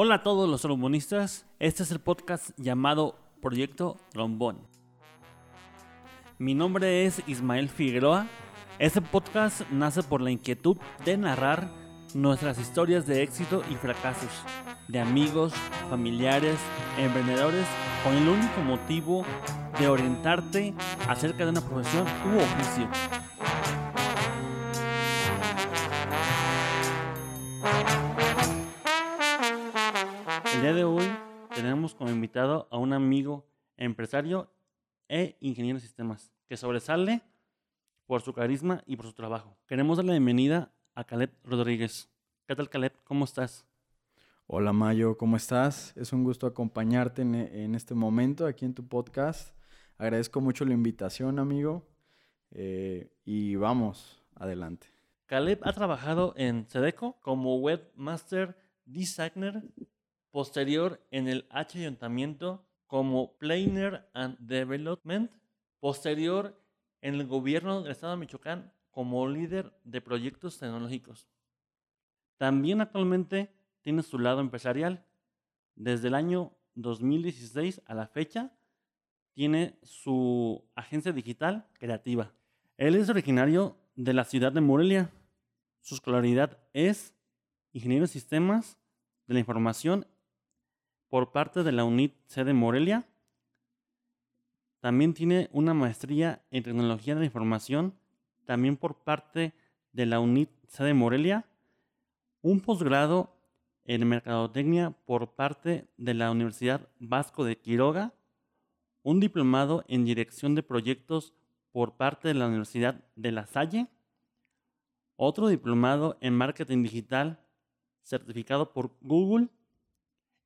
Hola a todos los trombonistas, este es el podcast llamado Proyecto Trombón. Mi nombre es Ismael Figueroa. Este podcast nace por la inquietud de narrar nuestras historias de éxito y fracasos, de amigos, familiares, emprendedores, con el único motivo de orientarte acerca de una profesión u oficio. Empresario e ingeniero de sistemas que sobresale por su carisma y por su trabajo. Queremos darle la bienvenida a Caleb Rodríguez. ¿Qué tal, Caleb? ¿Cómo estás? Hola Mayo, ¿cómo estás? Es un gusto acompañarte en, en este momento aquí en tu podcast. Agradezco mucho la invitación, amigo. Eh, y vamos, adelante. Caleb ha trabajado en Sedeco como webmaster designer posterior en el H Ayuntamiento como Planner and Development, posterior en el gobierno del estado de Michoacán como líder de proyectos tecnológicos. También actualmente tiene su lado empresarial. Desde el año 2016 a la fecha, tiene su agencia digital creativa. Él es originario de la ciudad de Morelia. Su escolaridad es ingeniero de sistemas de la información por parte de la UNIT sede Morelia. También tiene una maestría en tecnología de la información, también por parte de la UNIT sede Morelia. Un posgrado en mercadotecnia por parte de la Universidad Vasco de Quiroga. Un diplomado en dirección de proyectos por parte de la Universidad de La Salle. Otro diplomado en marketing digital certificado por Google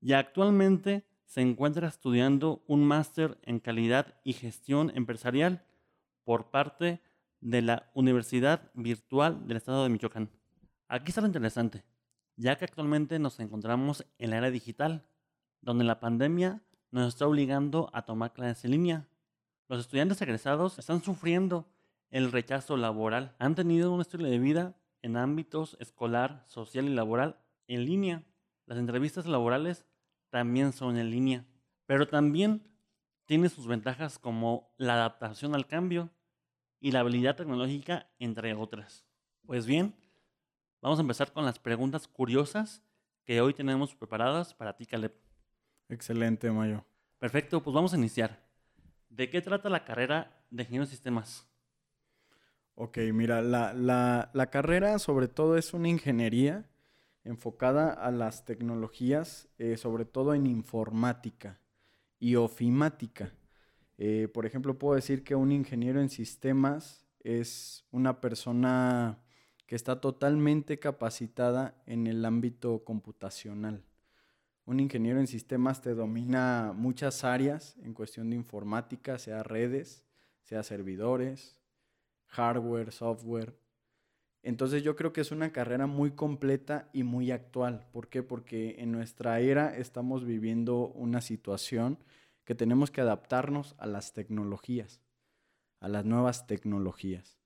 y actualmente se encuentra estudiando un máster en calidad y gestión empresarial por parte de la Universidad Virtual del Estado de Michoacán. Aquí está lo interesante, ya que actualmente nos encontramos en la era digital, donde la pandemia nos está obligando a tomar clases en línea. Los estudiantes egresados están sufriendo el rechazo laboral. Han tenido un estilo de vida en ámbitos escolar, social y laboral en línea. Las entrevistas laborales también son en línea, pero también tiene sus ventajas como la adaptación al cambio y la habilidad tecnológica, entre otras. Pues bien, vamos a empezar con las preguntas curiosas que hoy tenemos preparadas para ti, Caleb. Excelente, Mayo. Perfecto, pues vamos a iniciar. ¿De qué trata la carrera de ingeniero de sistemas? Ok, mira, la, la, la carrera sobre todo es una ingeniería enfocada a las tecnologías, eh, sobre todo en informática y ofimática. Eh, por ejemplo, puedo decir que un ingeniero en sistemas es una persona que está totalmente capacitada en el ámbito computacional. Un ingeniero en sistemas te domina muchas áreas en cuestión de informática, sea redes, sea servidores, hardware, software, entonces yo creo que es una carrera muy completa y muy actual. ¿Por qué? Porque en nuestra era estamos viviendo una situación que tenemos que adaptarnos a las tecnologías, a las nuevas tecnologías.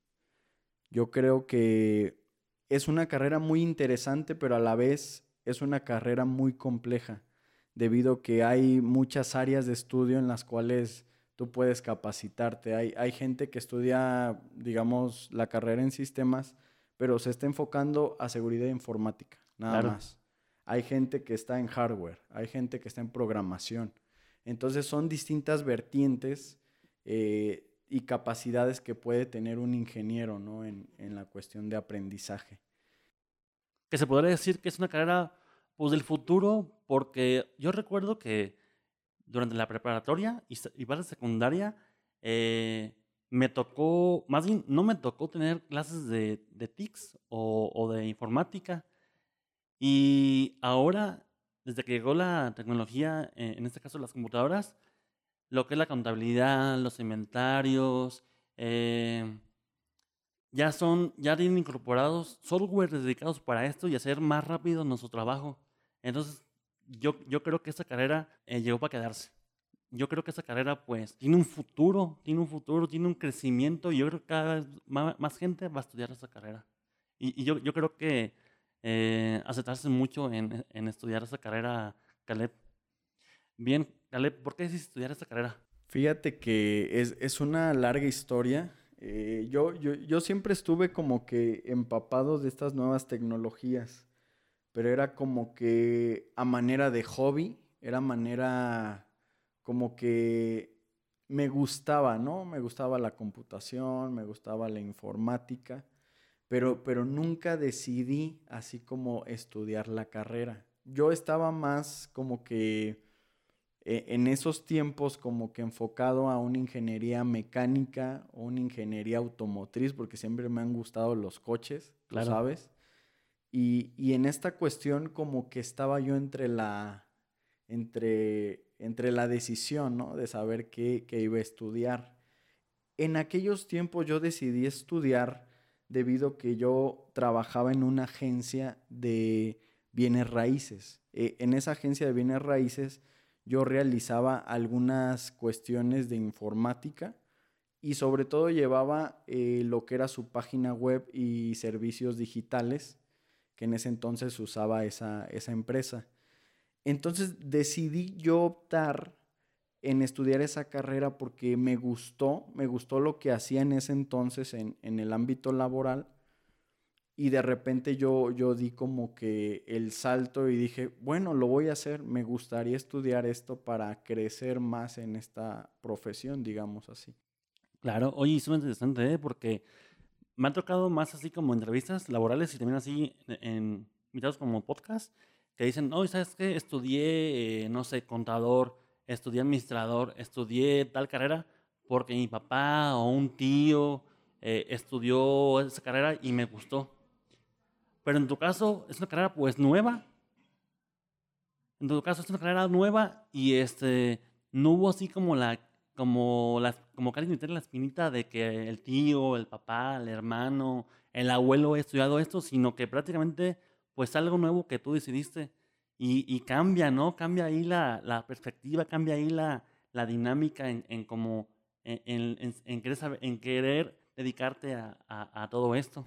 Yo creo que es una carrera muy interesante, pero a la vez es una carrera muy compleja, debido a que hay muchas áreas de estudio en las cuales tú puedes capacitarte. Hay, hay gente que estudia, digamos, la carrera en sistemas, pero se está enfocando a seguridad informática, nada más. Hay gente que está en hardware, hay gente que está en programación. Entonces son distintas vertientes eh, y capacidades que puede tener un ingeniero ¿no? en, en, la cuestión de aprendizaje. Que se podría decir que es una carrera pues, del futuro, porque yo recuerdo que durante la preparatoria y, y para secundaria, eh, me tocó, más bien, no me tocó tener clases de, de TICS o, de informática. Y ahora, desde que llegó la tecnología, eh, en este caso las computadoras, lo que es la contabilidad, los inventarios, eh, ya son, ya tienen incorporados software dedicados para esto y hacer más rápido nuestro trabajo. Entonces, yo, yo creo que esta carrera eh, llegó para quedarse yo creo que esa carrera pues tiene un futuro, tiene un futuro, tiene un crecimiento y yo creo que cada vez más, gente va a estudiar esa carrera. Y, yo, yo, creo que eh, aceptarse mucho en, en estudiar esa carrera, Caleb. Bien, Caleb, ¿por qué decidiste estudiar esta carrera? Fíjate que es, es una larga historia. Eh, yo, yo, yo siempre estuve como que empapado de estas nuevas tecnologías, pero era como que a manera de hobby, era manera como que me gustaba, ¿no? Me gustaba la computación, me gustaba la informática, pero, pero nunca decidí así como estudiar la carrera. Yo estaba más como que eh, en esos tiempos como que enfocado a una ingeniería mecánica o una ingeniería automotriz, porque siempre me han gustado los coches, claro. ¿sabes? Y, y, en esta cuestión como que estaba yo entre la, entre, entre la decisión, ¿no? De saber qué, iba a estudiar. En aquellos tiempos yo decidí estudiar debido que yo trabajaba en una agencia de bienes raíces. Eh, en esa agencia de bienes raíces yo realizaba algunas cuestiones de informática y sobre todo llevaba eh, lo que era su página web y servicios digitales, que en ese entonces usaba esa, esa empresa. Entonces decidí yo optar en estudiar esa carrera porque me gustó, me gustó lo que hacía en ese entonces en, en el ámbito laboral y de repente yo, yo di como que el salto y dije, bueno, lo voy a hacer, me gustaría estudiar esto para crecer más en esta profesión, digamos así. Claro, oye, es muy interesante, ¿eh? porque me ha tocado más así como entrevistas laborales y también así en invitados como podcast, que dicen, oh, ¿sabes qué? Estudié, eh, no sé, contador, estudié administrador, estudié tal carrera porque mi papá o un tío eh, estudió esa carrera y me gustó. Pero en tu caso es una carrera pues nueva. En tu caso es una carrera nueva y este no hubo así como la como las como alguien la espinita de que el tío, el papá, el hermano, el abuelo ha estudiado esto, sino que prácticamente pues algo nuevo que tú decidiste y, cambia, ¿no? Cambia ahí la, perspectiva, cambia ahí la, dinámica en, en como en, en, en, querer, en querer dedicarte a todo esto.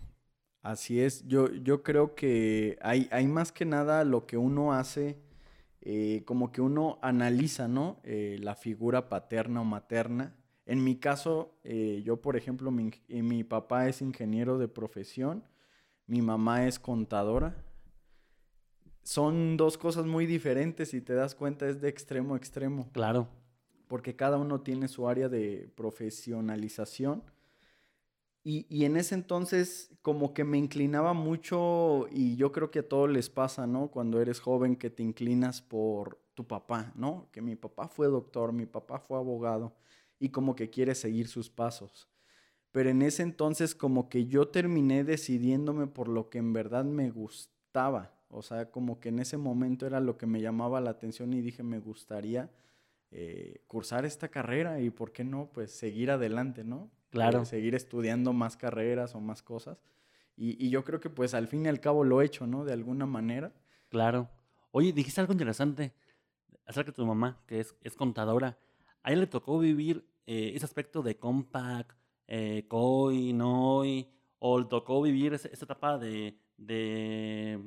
Así es, yo, yo creo que hay, hay más que nada lo que uno hace, eh, como que uno analiza, ¿no? Eh, la figura paterna o materna. En mi caso, eh, yo por ejemplo, mi, mi, papá es ingeniero de profesión, mi mamá es contadora. Son dos cosas muy diferentes, si te das cuenta, es de extremo a extremo. Claro. Porque cada uno tiene su área de profesionalización y, en ese entonces como que me inclinaba mucho y yo creo que a todos les pasa, ¿no? Cuando eres joven que te inclinas por tu papá, ¿no? Que mi papá fue doctor, mi papá fue abogado y como que quieres seguir sus pasos. Pero en ese entonces como que yo terminé decidiéndome por lo que en verdad me gustaba. O sea, como que en ese momento era lo que me llamaba la atención y dije, me gustaría eh, cursar esta carrera y, ¿por qué no? Pues seguir adelante, ¿no? Claro. Eh, seguir estudiando más carreras o más cosas. Y, y, yo creo que pues al fin y al cabo lo he hecho, ¿no? De alguna manera. Claro. Oye, dijiste algo interesante acerca de tu mamá, que es, es contadora. A ella le tocó vivir eh, ese aspecto de compact, COI, NOI, o le tocó vivir esa, esa etapa de, de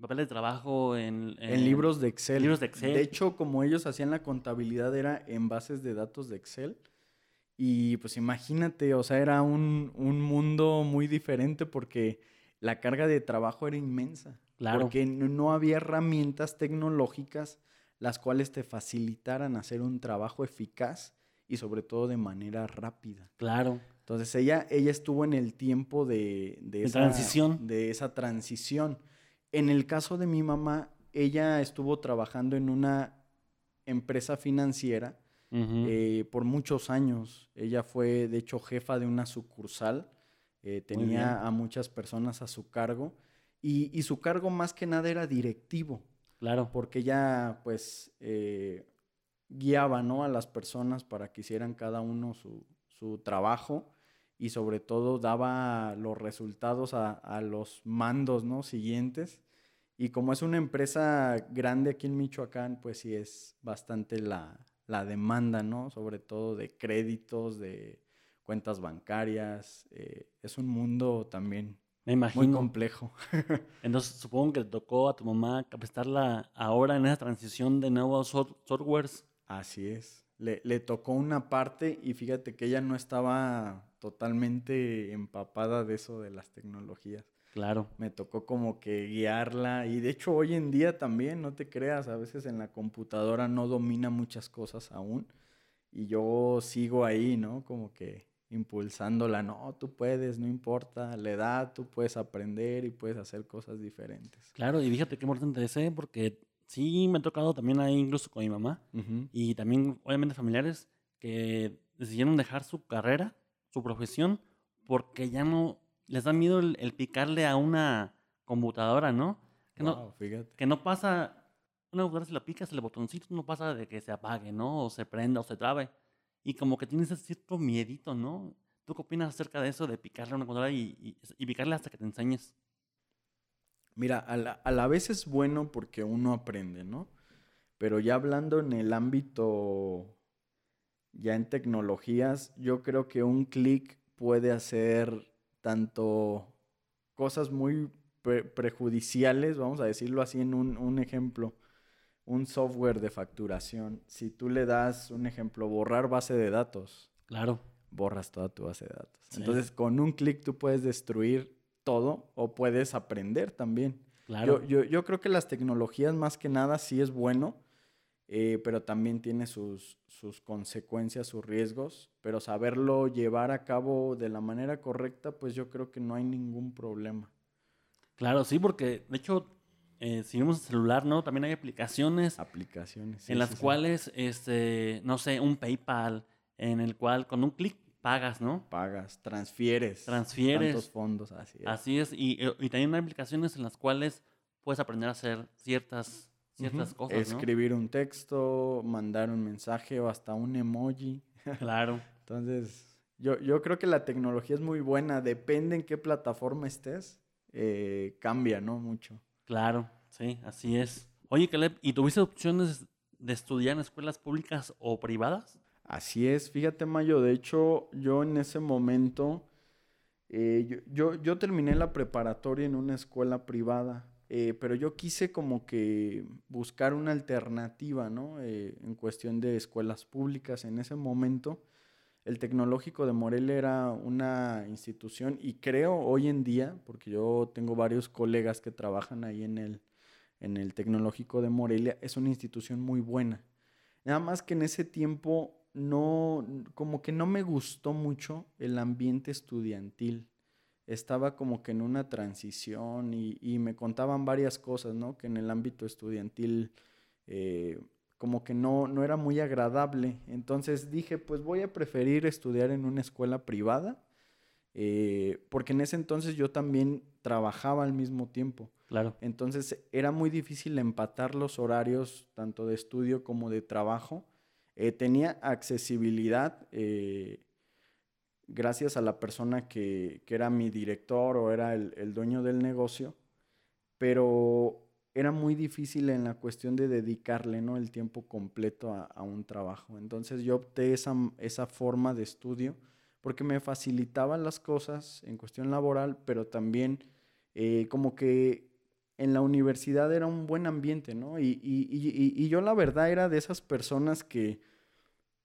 papel de trabajo en, en, en, libros de Excel. Libros de Excel. De hecho, como ellos hacían la contabilidad era en bases de datos de Excel. Y pues imagínate, o sea, era un, un, mundo muy diferente porque la carga de trabajo era inmensa. Claro. Porque no había herramientas tecnológicas las cuales te facilitaran hacer un trabajo eficaz y sobre todo de manera rápida. Claro. Entonces ella, ella estuvo en el tiempo de, de, de esa transición. De esa transición. En el caso de mi mamá, ella estuvo trabajando en una empresa financiera Uh -huh. eh, por muchos años. Ella fue, de hecho, jefa de una sucursal. Eh, tenía a muchas personas a su cargo. Y, y, su cargo más que nada era directivo. Claro. Porque ella, pues, eh, guiaba, ¿no? A las personas para que hicieran cada uno su, su trabajo. Y sobre todo daba los resultados a, a los mandos, ¿no? Siguientes. Y como es una empresa grande aquí en Michoacán, pues sí es bastante la, la demanda, ¿no? Sobre todo de créditos, de cuentas bancarias. Eh, es un mundo también Me imagino. Muy complejo. Entonces supongo que te tocó a tu mamá capacitarla ahora en esa transición de nuevos softwares. Así es. Le, le, tocó una parte y fíjate que ella no estaba totalmente empapada de eso de las tecnologías. Claro. Me tocó como que guiarla y de hecho hoy en día también, no te creas, a veces en la computadora no domina muchas cosas aún y yo sigo ahí, ¿no? Como que impulsándola, no, tú puedes, no importa la edad, tú puedes aprender y puedes hacer cosas diferentes. Claro, y fíjate qué importante es porque sí me ha tocado también ahí incluso con mi mamá y también obviamente familiares que decidieron dejar su carrera, su profesión, porque ya no les da miedo el, picarle a una computadora, ¿no? Que, no, que no pasa, una computadora si la picas el botoncito no pasa de que se apague, ¿no? O se prenda o se trabe. Y como que tienes ese cierto miedito, ¿no? ¿Tú qué opinas acerca de eso, de picarle a una computadora y, y, picarle hasta que te enseñes? Mira, a la, a la vez es bueno porque uno aprende, ¿no? Pero ya hablando en el ámbito, ya en tecnologías, yo creo que un clic puede hacer tanto cosas muy prejudiciales, vamos a decirlo así en un, un, ejemplo, un software de facturación. Si tú le das un ejemplo, borrar base de datos. Claro. Borras toda tu base de datos. Entonces, con un clic tú puedes destruir todo o puedes aprender también. Claro. Yo, yo, yo creo que las tecnologías más que nada sí es bueno eh, pero también tiene sus, sus consecuencias, sus riesgos, pero saberlo llevar a cabo de la manera correcta, pues yo creo que no hay ningún problema. Claro, sí, porque de hecho, eh, si vemos el celular, ¿no? También hay aplicaciones. Aplicaciones. en las cuales, este, no sé, un PayPal, en el cual con un clic pagas, ¿no? Pagas, transfieres. Transfieres. Tantos fondos, así es. Así es, y, y también hay aplicaciones en las cuales puedes aprender a hacer ciertas ciertas cosas. Escribir un texto, mandar un mensaje o hasta un emoji. Claro. Entonces, yo, yo creo que la tecnología es muy buena, depende en qué plataforma estés, eh, cambia, ¿no? Mucho. Claro, sí, así es. Oye, Caleb, ¿y tuviste opciones de estudiar en escuelas públicas o privadas? Así es, fíjate Mayo, de hecho yo en ese momento, eh, yo, yo terminé la preparatoria en una escuela privada eh, pero yo quise como que buscar una alternativa, ¿no? Eh, en cuestión de escuelas públicas. En ese momento, el Tecnológico de Morelia era una institución y creo hoy en día, porque yo tengo varios colegas que trabajan ahí en el, en el Tecnológico de Morelia, es una institución muy buena. Nada más que en ese tiempo no, como que no me gustó mucho el ambiente estudiantil estaba como que en una transición y, me contaban varias cosas, ¿no? Que en el ámbito estudiantil eh, como que no, no era muy agradable. Entonces dije, pues voy a preferir estudiar en una escuela privada, eh, porque en ese entonces yo también trabajaba al mismo tiempo. Claro. Entonces era muy difícil empatar los horarios tanto de estudio como de trabajo. Eh, tenía accesibilidad gracias a la persona que, era mi director o era el, dueño del negocio, pero era muy difícil en la cuestión de dedicarle ¿no? el tiempo completo a, un trabajo. Entonces yo opté esa, esa forma de estudio porque me facilitaba las cosas en cuestión laboral, pero también eh, como que en la universidad era un buen ambiente, ¿no? Y, y yo la verdad era de esas personas que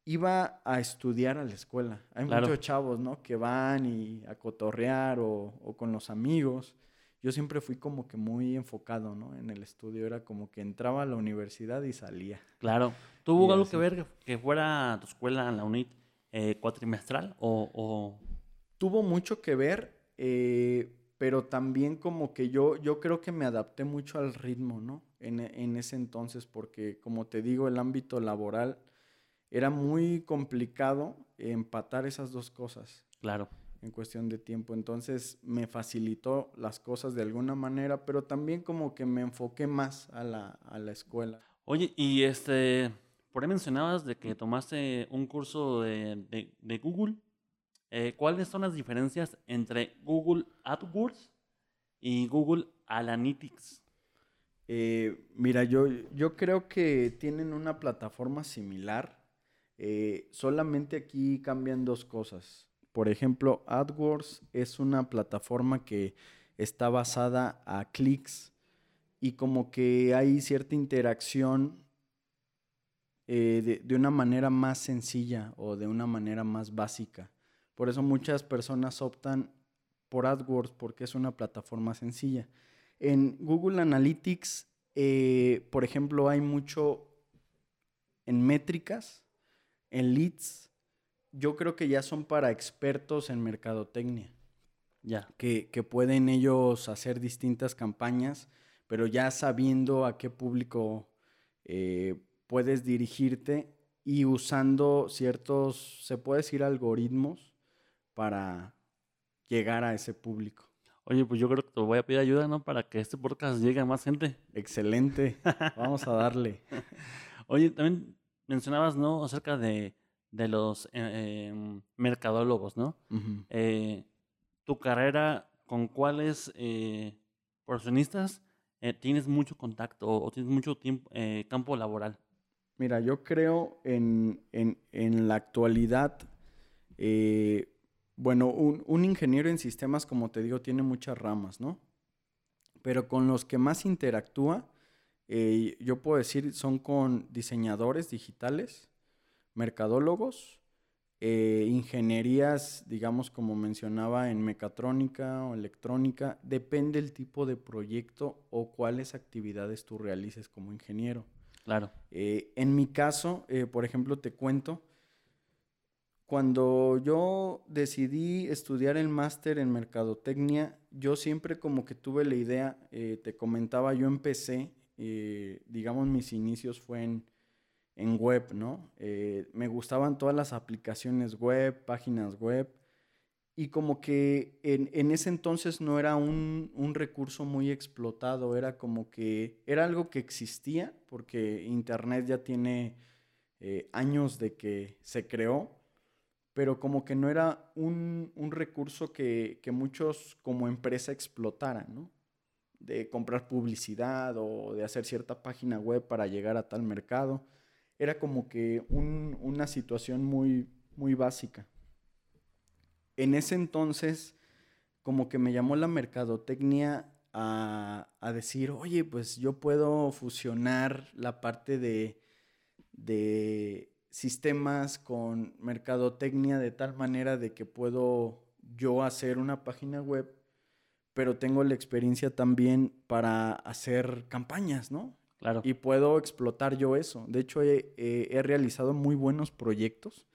iba a estudiar a la escuela. Hay muchos chavos, ¿no? Que van y a cotorrear o, con los amigos. Yo siempre fui como que muy enfocado, ¿no? En el estudio era como que entraba a la universidad y salía. Claro. ¿Tuvo algo que ver que fuera tu escuela en la UNIT eh, cuatrimestral o, Tuvo mucho que ver, eh, pero también como que yo, yo creo que me adapté mucho al ritmo, ¿no? En, en ese entonces, porque como te digo, el ámbito laboral era muy complicado empatar esas dos cosas. Claro. En cuestión de tiempo. Entonces me facilitó las cosas de alguna manera, pero también como que me enfoqué más a la, a la escuela. Oye, y este, por ahí mencionabas de que tomaste un curso de, de, Google. Eh, ¿Cuáles son las diferencias entre Google AdWords y Google Analytics? Eh, mira, yo, yo creo que tienen una plataforma similar eh, solamente aquí cambian dos cosas. Por ejemplo, AdWords es una plataforma que está basada a clics y como que hay cierta interacción eh, de, una manera más sencilla o de una manera más básica. Por eso muchas personas optan por AdWords porque es una plataforma sencilla. En Google Analytics, eh, por ejemplo, hay mucho en métricas, en leads. Yo creo que ya son para expertos en mercadotecnia. Ya. Que, que pueden ellos hacer distintas campañas, pero ya sabiendo a qué público eh, puedes dirigirte y usando ciertos, se puede decir, algoritmos para llegar a ese público. Oye, pues yo creo que te voy a pedir ayuda, ¿no? Para que este podcast llegue a más gente. Excelente. Vamos a darle. Oye, también mencionabas, ¿no? Acerca de, de los eh, em, mercadólogos, ¿no? eh, tu carrera, ¿con cuáles eh, profesionistas tienes mucho contacto o, tienes mucho tiempo, campo laboral? Mira, yo creo en, en, en la actualidad, bueno, un, un, ingeniero en sistemas, como te digo, tiene muchas ramas, ¿no? Pero con los que más interactúa, eh, yo puedo decir, son con diseñadores digitales, mercadólogos, eh, ingenierías, digamos, como mencionaba, en mecatrónica o electrónica, depende el tipo de proyecto o cuáles actividades tú realices como ingeniero. Claro. Eh, en mi caso, eh, por ejemplo, te cuento, cuando yo decidí estudiar el máster en mercadotecnia, yo siempre como que tuve la idea, te comentaba, yo empecé, eh, digamos, mis inicios fue en, en web, ¿no? Eh, me gustaban todas las aplicaciones web, páginas web, y como que en, en ese entonces no era un, un, recurso muy explotado, era como que era algo que existía, porque Internet ya tiene eh, años de que se creó, pero como que no era un, un recurso que, que, muchos como empresa explotaran, ¿no? De comprar publicidad o de hacer cierta página web para llegar a tal mercado. Era como que un, una situación muy, muy básica. En ese entonces, como que me llamó la mercadotecnia a, a decir, oye, pues yo puedo fusionar la parte de, de sistemas con mercadotecnia de tal manera de que puedo yo hacer una página web, pero tengo la experiencia también para hacer campañas, ¿no? Claro. Y puedo explotar yo eso. De hecho, he, he, he realizado muy buenos proyectos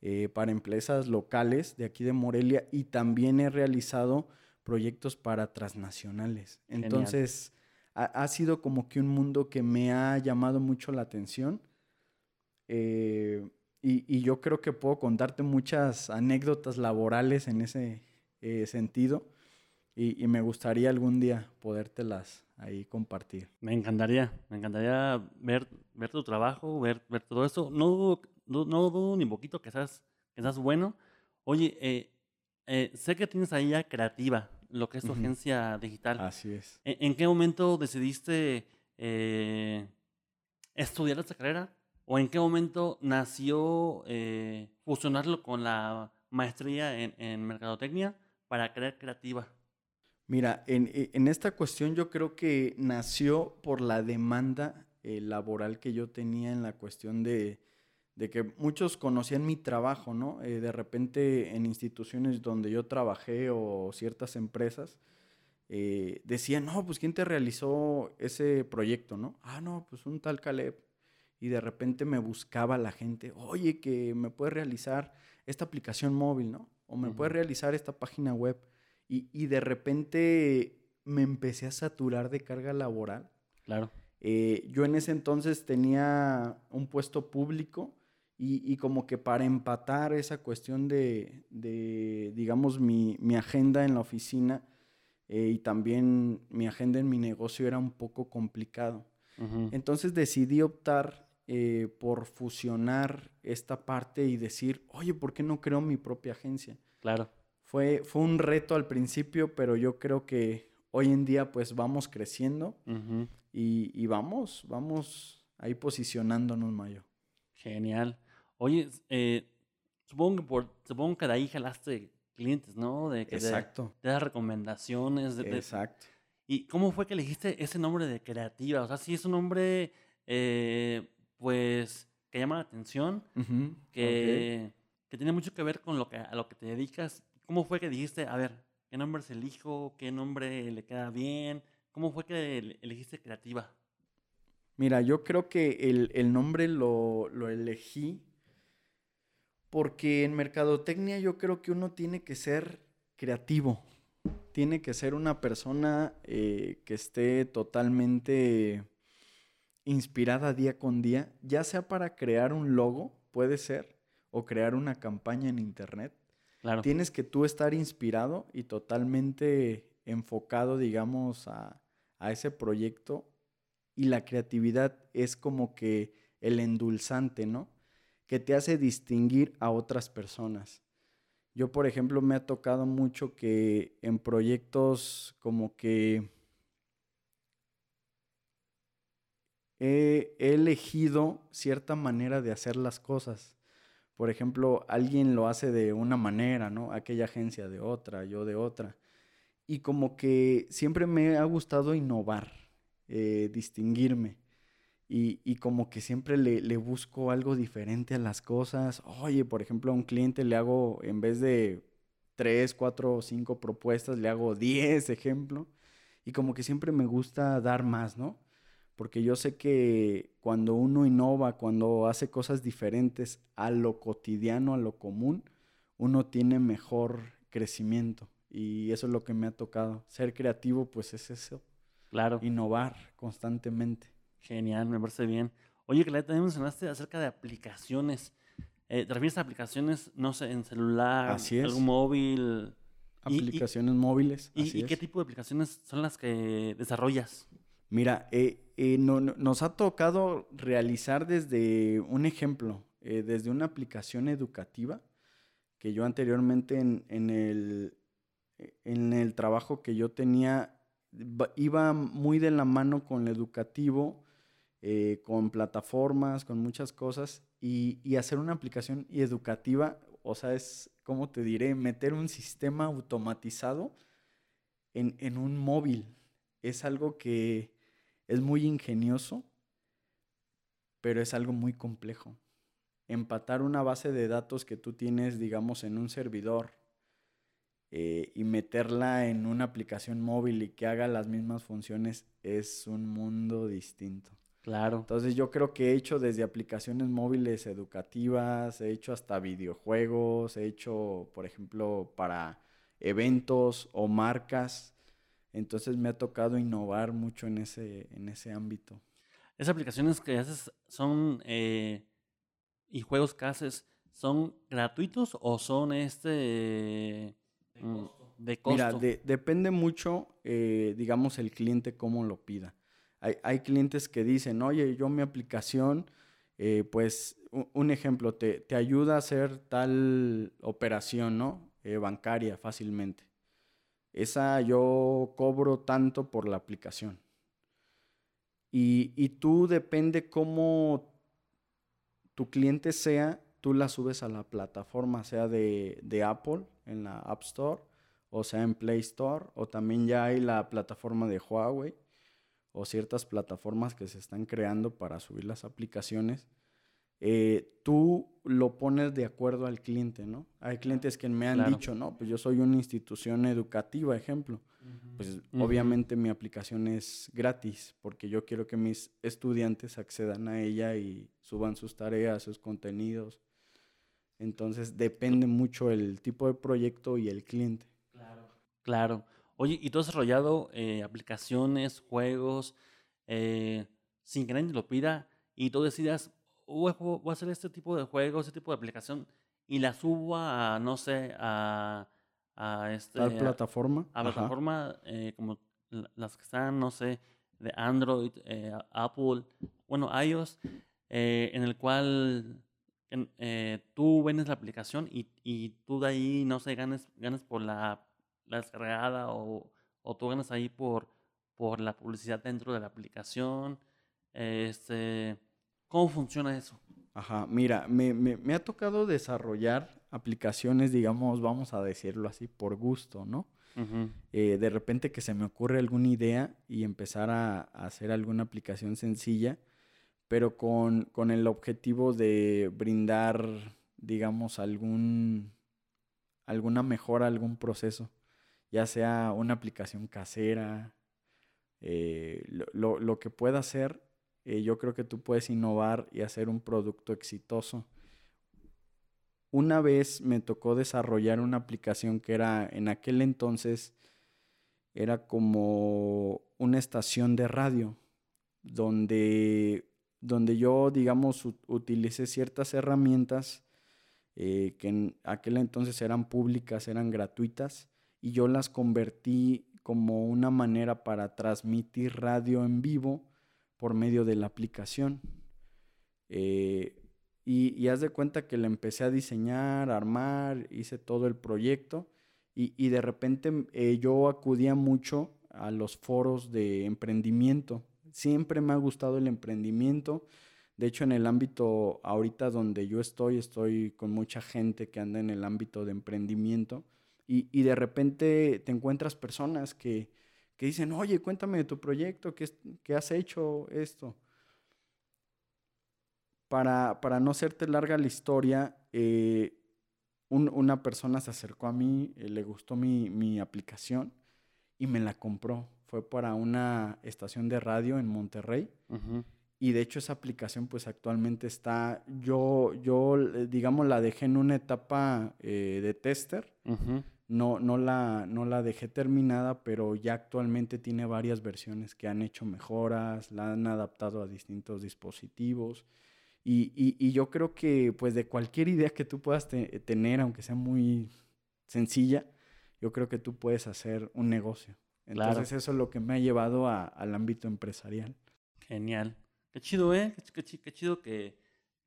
eh, para empresas locales de aquí de Morelia y también he realizado proyectos para transnacionales. Entonces, ha, ha, sido como que un mundo que me ha llamado mucho la atención eh, y, y, yo creo que puedo contarte muchas anécdotas laborales en ese eh, sentido. Y, y, me gustaría algún día podértelas ahí compartir. Me encantaría, me encantaría ver, ver tu trabajo, ver, ver todo eso. No dudo, no, no dudo ni poquito que seas, que seas bueno. Oye, eh, eh, sé que tienes ahí ya creativa, lo que es tu uh -huh. agencia digital. Así es. ¿En, en qué momento decidiste eh, estudiar esta carrera? ¿O en qué momento nació eh, fusionarlo con la maestría en, en, mercadotecnia para crear creativa? Mira, en, en, esta cuestión yo creo que nació por la demanda eh, laboral que yo tenía en la cuestión de, de que muchos conocían mi trabajo, ¿no? Eh, de repente en instituciones donde yo trabajé o ciertas empresas, eh, decían, no, pues ¿quién te realizó ese proyecto, no? Ah, no, pues un tal Caleb y de repente me buscaba la gente, oye, que me puede realizar esta aplicación móvil, ¿no? O me uh -huh. puede realizar esta página web. Y, y, de repente me empecé a saturar de carga laboral. Claro. Eh, yo en ese entonces tenía un puesto público y, y como que para empatar esa cuestión de, de digamos, mi, mi, agenda en la oficina eh, y también mi agenda en mi negocio era un poco complicado. Uh -huh. Entonces decidí optar eh, por fusionar esta parte y decir, oye, ¿por qué no creo mi propia agencia? Claro. Fue, fue un reto al principio, pero yo creo que hoy en día pues vamos creciendo uh -huh. y, y, vamos, vamos ahí posicionándonos, Mayo. Genial. Oye, eh, supongo, que por, supongo que de ahí jalaste clientes, ¿no? De que Exacto. Te, da recomendaciones. de- de- Exacto. ¿Y cómo fue que elegiste ese nombre de creativa? O sea, sí es un nombre, eh, pues, que llama la atención, que, que tiene mucho que ver con lo que, a lo que te dedicas. ¿Cómo fue que dijiste, a ver, qué nombre se elijo? ¿Qué nombre le queda bien? ¿Cómo fue que ele- elegiste creativa? Mira, yo creo que el, el nombre lo, lo elegí porque en mercadotecnia yo creo que uno tiene que ser creativo. Tiene que ser una persona eh, que esté totalmente inspirada día con día, ya sea para crear un logo, puede ser, o crear una campaña en internet. Tienes que tú estar inspirado y totalmente enfocado, digamos, a, a ese proyecto. Y la creatividad es como que el endulzante, ¿no? Que te hace distinguir a otras personas. Yo, por ejemplo, me ha tocado mucho que en proyectos como que he elegido cierta manera de hacer las cosas. Por ejemplo, alguien lo hace de una manera, ¿no? Aquella agencia de otra, yo de otra. Y como que siempre me ha gustado innovar, eh, distinguirme. Y, y como que siempre le, le busco algo diferente a las cosas. Oye, por ejemplo, a un cliente le hago, en vez de tres, cuatro o cinco propuestas, le hago diez, ejemplo. Y como que siempre me gusta dar más, ¿no? Porque yo sé que cuando uno innova, cuando hace cosas diferentes a lo cotidiano, a lo común, uno tiene mejor crecimiento. Y eso es lo que me ha tocado. Ser creativo, pues es eso. Claro. Innovar constantemente. Genial, me parece bien. Oye, que también mencionaste acerca de aplicaciones. Eh, ¿Te refieres a aplicaciones, no sé, en celular, Así es. algún móvil? Y- y- Aplicaciones móviles. ¿Y, así y qué es. tipo de aplicaciones son las que desarrollas? Mira, eh, eh, no- no- nos ha tocado realizar desde un ejemplo, eh, desde una aplicación educativa, que yo anteriormente en, en el, en el trabajo que yo tenía, ba- iba muy de la mano con el educativo, eh, con plataformas, con muchas cosas, y, y hacer una aplicación y educativa, o sea, es, ¿cómo te diré? Meter un sistema automatizado en, en un móvil. Es algo que es muy ingenioso, pero es algo muy complejo. Empatar una base de datos que tú tienes, digamos, en un servidor eh, y meterla en una aplicación móvil y que haga las mismas funciones es un mundo distinto. Claro. Entonces yo creo que he hecho desde aplicaciones móviles educativas, he hecho hasta videojuegos, he hecho, por ejemplo, para eventos o marcas. Entonces me ha tocado innovar mucho en ese, en ese ámbito. ¿Esas aplicaciones que haces son eh, y juegos que haces son gratuitos o son este mm, de costo? Mira, de- depende mucho, eh, digamos, el cliente cómo lo pida. Hay, hay clientes que dicen, oye, yo mi aplicación, eh, pues, un ejemplo, te, te ayuda a hacer tal operación, ¿no? Eh, bancaria fácilmente. Esa yo cobro tanto por la aplicación. Y, y tú depende cómo tu cliente sea, tú la subes a la plataforma, sea de, de Apple en la App Store, o sea en Play Store, o también ya hay la plataforma de Huawei, o ciertas plataformas que se están creando para subir las aplicaciones. Eh, tú lo pones de acuerdo al cliente, ¿no? Hay clientes que me han Claro. dicho, no, pues yo soy una institución educativa, ejemplo. Pues obviamente mi aplicación es gratis porque yo quiero que mis estudiantes accedan a ella y suban sus tareas, sus contenidos. Entonces depende mucho el tipo de proyecto y el cliente. Claro. Claro. Oye, ¿y tú has desarrollado eh, aplicaciones, juegos, eh, sin que nadie te lo pida y tú decidas, "Voy a a hacer este tipo de juego, este tipo de aplicación y la subo a, no sé, a, a este, Tal a- plataforma. a ajá. plataforma eh, como la- las que están, no sé, de Android, eh, Apple, bueno, iOS, eh, en el cual en- eh, tú vendes la aplicación y, y tú de ahí, no sé, ganes, ganes por la, la descargada o, o tú ganas ahí por, por la publicidad dentro de la aplicación. Este, ¿Cómo funciona eso? Ajá, mira, me, me, me ha tocado desarrollar aplicaciones, digamos, vamos a decirlo así, por gusto, ¿no? Eh, de repente que se me ocurre alguna idea y empezar a, hacer alguna aplicación sencilla, pero con, con, el objetivo de brindar, digamos, algún, alguna mejora, algún proceso, ya sea una aplicación casera, eh, lo, lo, que pueda hacer, eh, yo creo que tú puedes innovar y hacer un producto exitoso. Una vez me tocó desarrollar una aplicación que era en aquel entonces era como una estación de radio donde, donde yo, digamos, utilicé ciertas herramientas eh, que en aquel entonces eran públicas, eran gratuitas, y yo las convertí como una manera para transmitir radio en vivo por medio de la aplicación. Eh, y, haz de cuenta que le empecé a diseñar, armar, hice todo el proyecto y, de repente eh, yo acudía mucho a los foros de emprendimiento. Siempre me ha gustado el emprendimiento. De hecho, en el ámbito ahorita donde yo estoy, estoy con mucha gente que anda en el ámbito de emprendimiento y, y de repente te encuentras personas que, que, dicen, oye, cuéntame de tu proyecto, ¿qué, qué has hecho esto? para, para no hacerte larga la historia, eh, una persona se acercó a mí, eh, le gustó mi, mi, aplicación y me la compró. Fue para una estación de radio en Monterrey. Y de hecho esa aplicación pues actualmente está, yo, yo digamos la dejé en una etapa eh, de tester. No, no, la, no la dejé terminada, pero ya actualmente tiene varias versiones que han hecho mejoras, la han adaptado a distintos dispositivos. Y, yo creo que pues de cualquier idea que tú puedas tener, aunque sea muy sencilla, yo creo que tú puedes hacer un negocio. Entonces eso es lo que me ha llevado al ámbito empresarial. Genial. Qué chido, ¿eh? Qué, chido que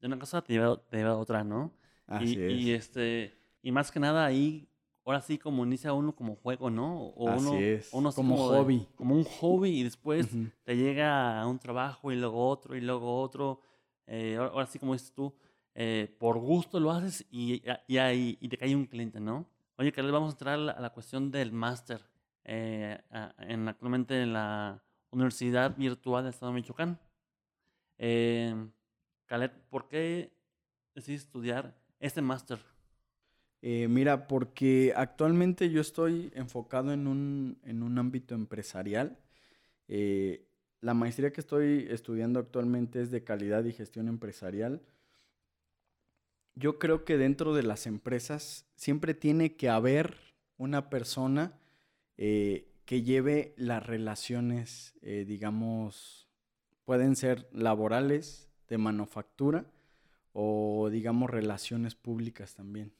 de una cosa te lleva, te lleva a otra, ¿no? Así y, es. Y, este, y más que nada ahí, ahora sí como inicia uno como juego, ¿no? O así uno, es. Uno como, hobby. como un hobby y después te llega a un trabajo y luego otro y luego otro eh, ahora, sí, como dices tú, eh, por gusto lo haces y, y, y, y, te cae un cliente, ¿no? Oye, Carlos, vamos a entrar a la, cuestión del máster. Eh, en, actualmente en la Universidad Virtual del Estado de Michoacán. Eh, ¿por qué decidiste estudiar este máster? Mira, porque actualmente yo estoy enfocado en un, en un ámbito empresarial. Eh, la maestría que estoy estudiando actualmente es de calidad y gestión empresarial. Yo creo que dentro de las empresas siempre tiene que haber una persona eh, que lleve las relaciones, eh, digamos, pueden ser laborales, de manufactura o, digamos, relaciones públicas también.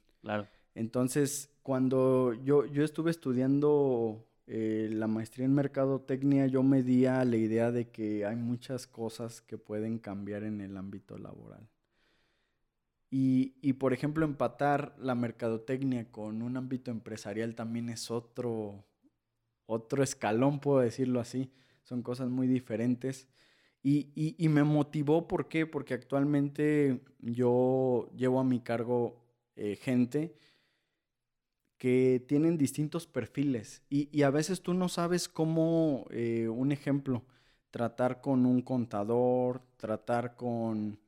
Entonces, cuando yo, yo estuve estudiando eh, la maestría en mercadotecnia yo me di a la idea de que hay muchas cosas que pueden cambiar en el ámbito laboral. Y, y, por ejemplo, empatar la mercadotecnia con un ámbito empresarial también es otro, otro escalón, puedo decirlo así. Son cosas muy diferentes. Y, y me motivó, ¿por qué? Porque actualmente yo llevo a mi cargo eh, gente que tienen distintos perfiles y, a veces tú no sabes cómo, eh, un ejemplo, tratar con un contador, tratar con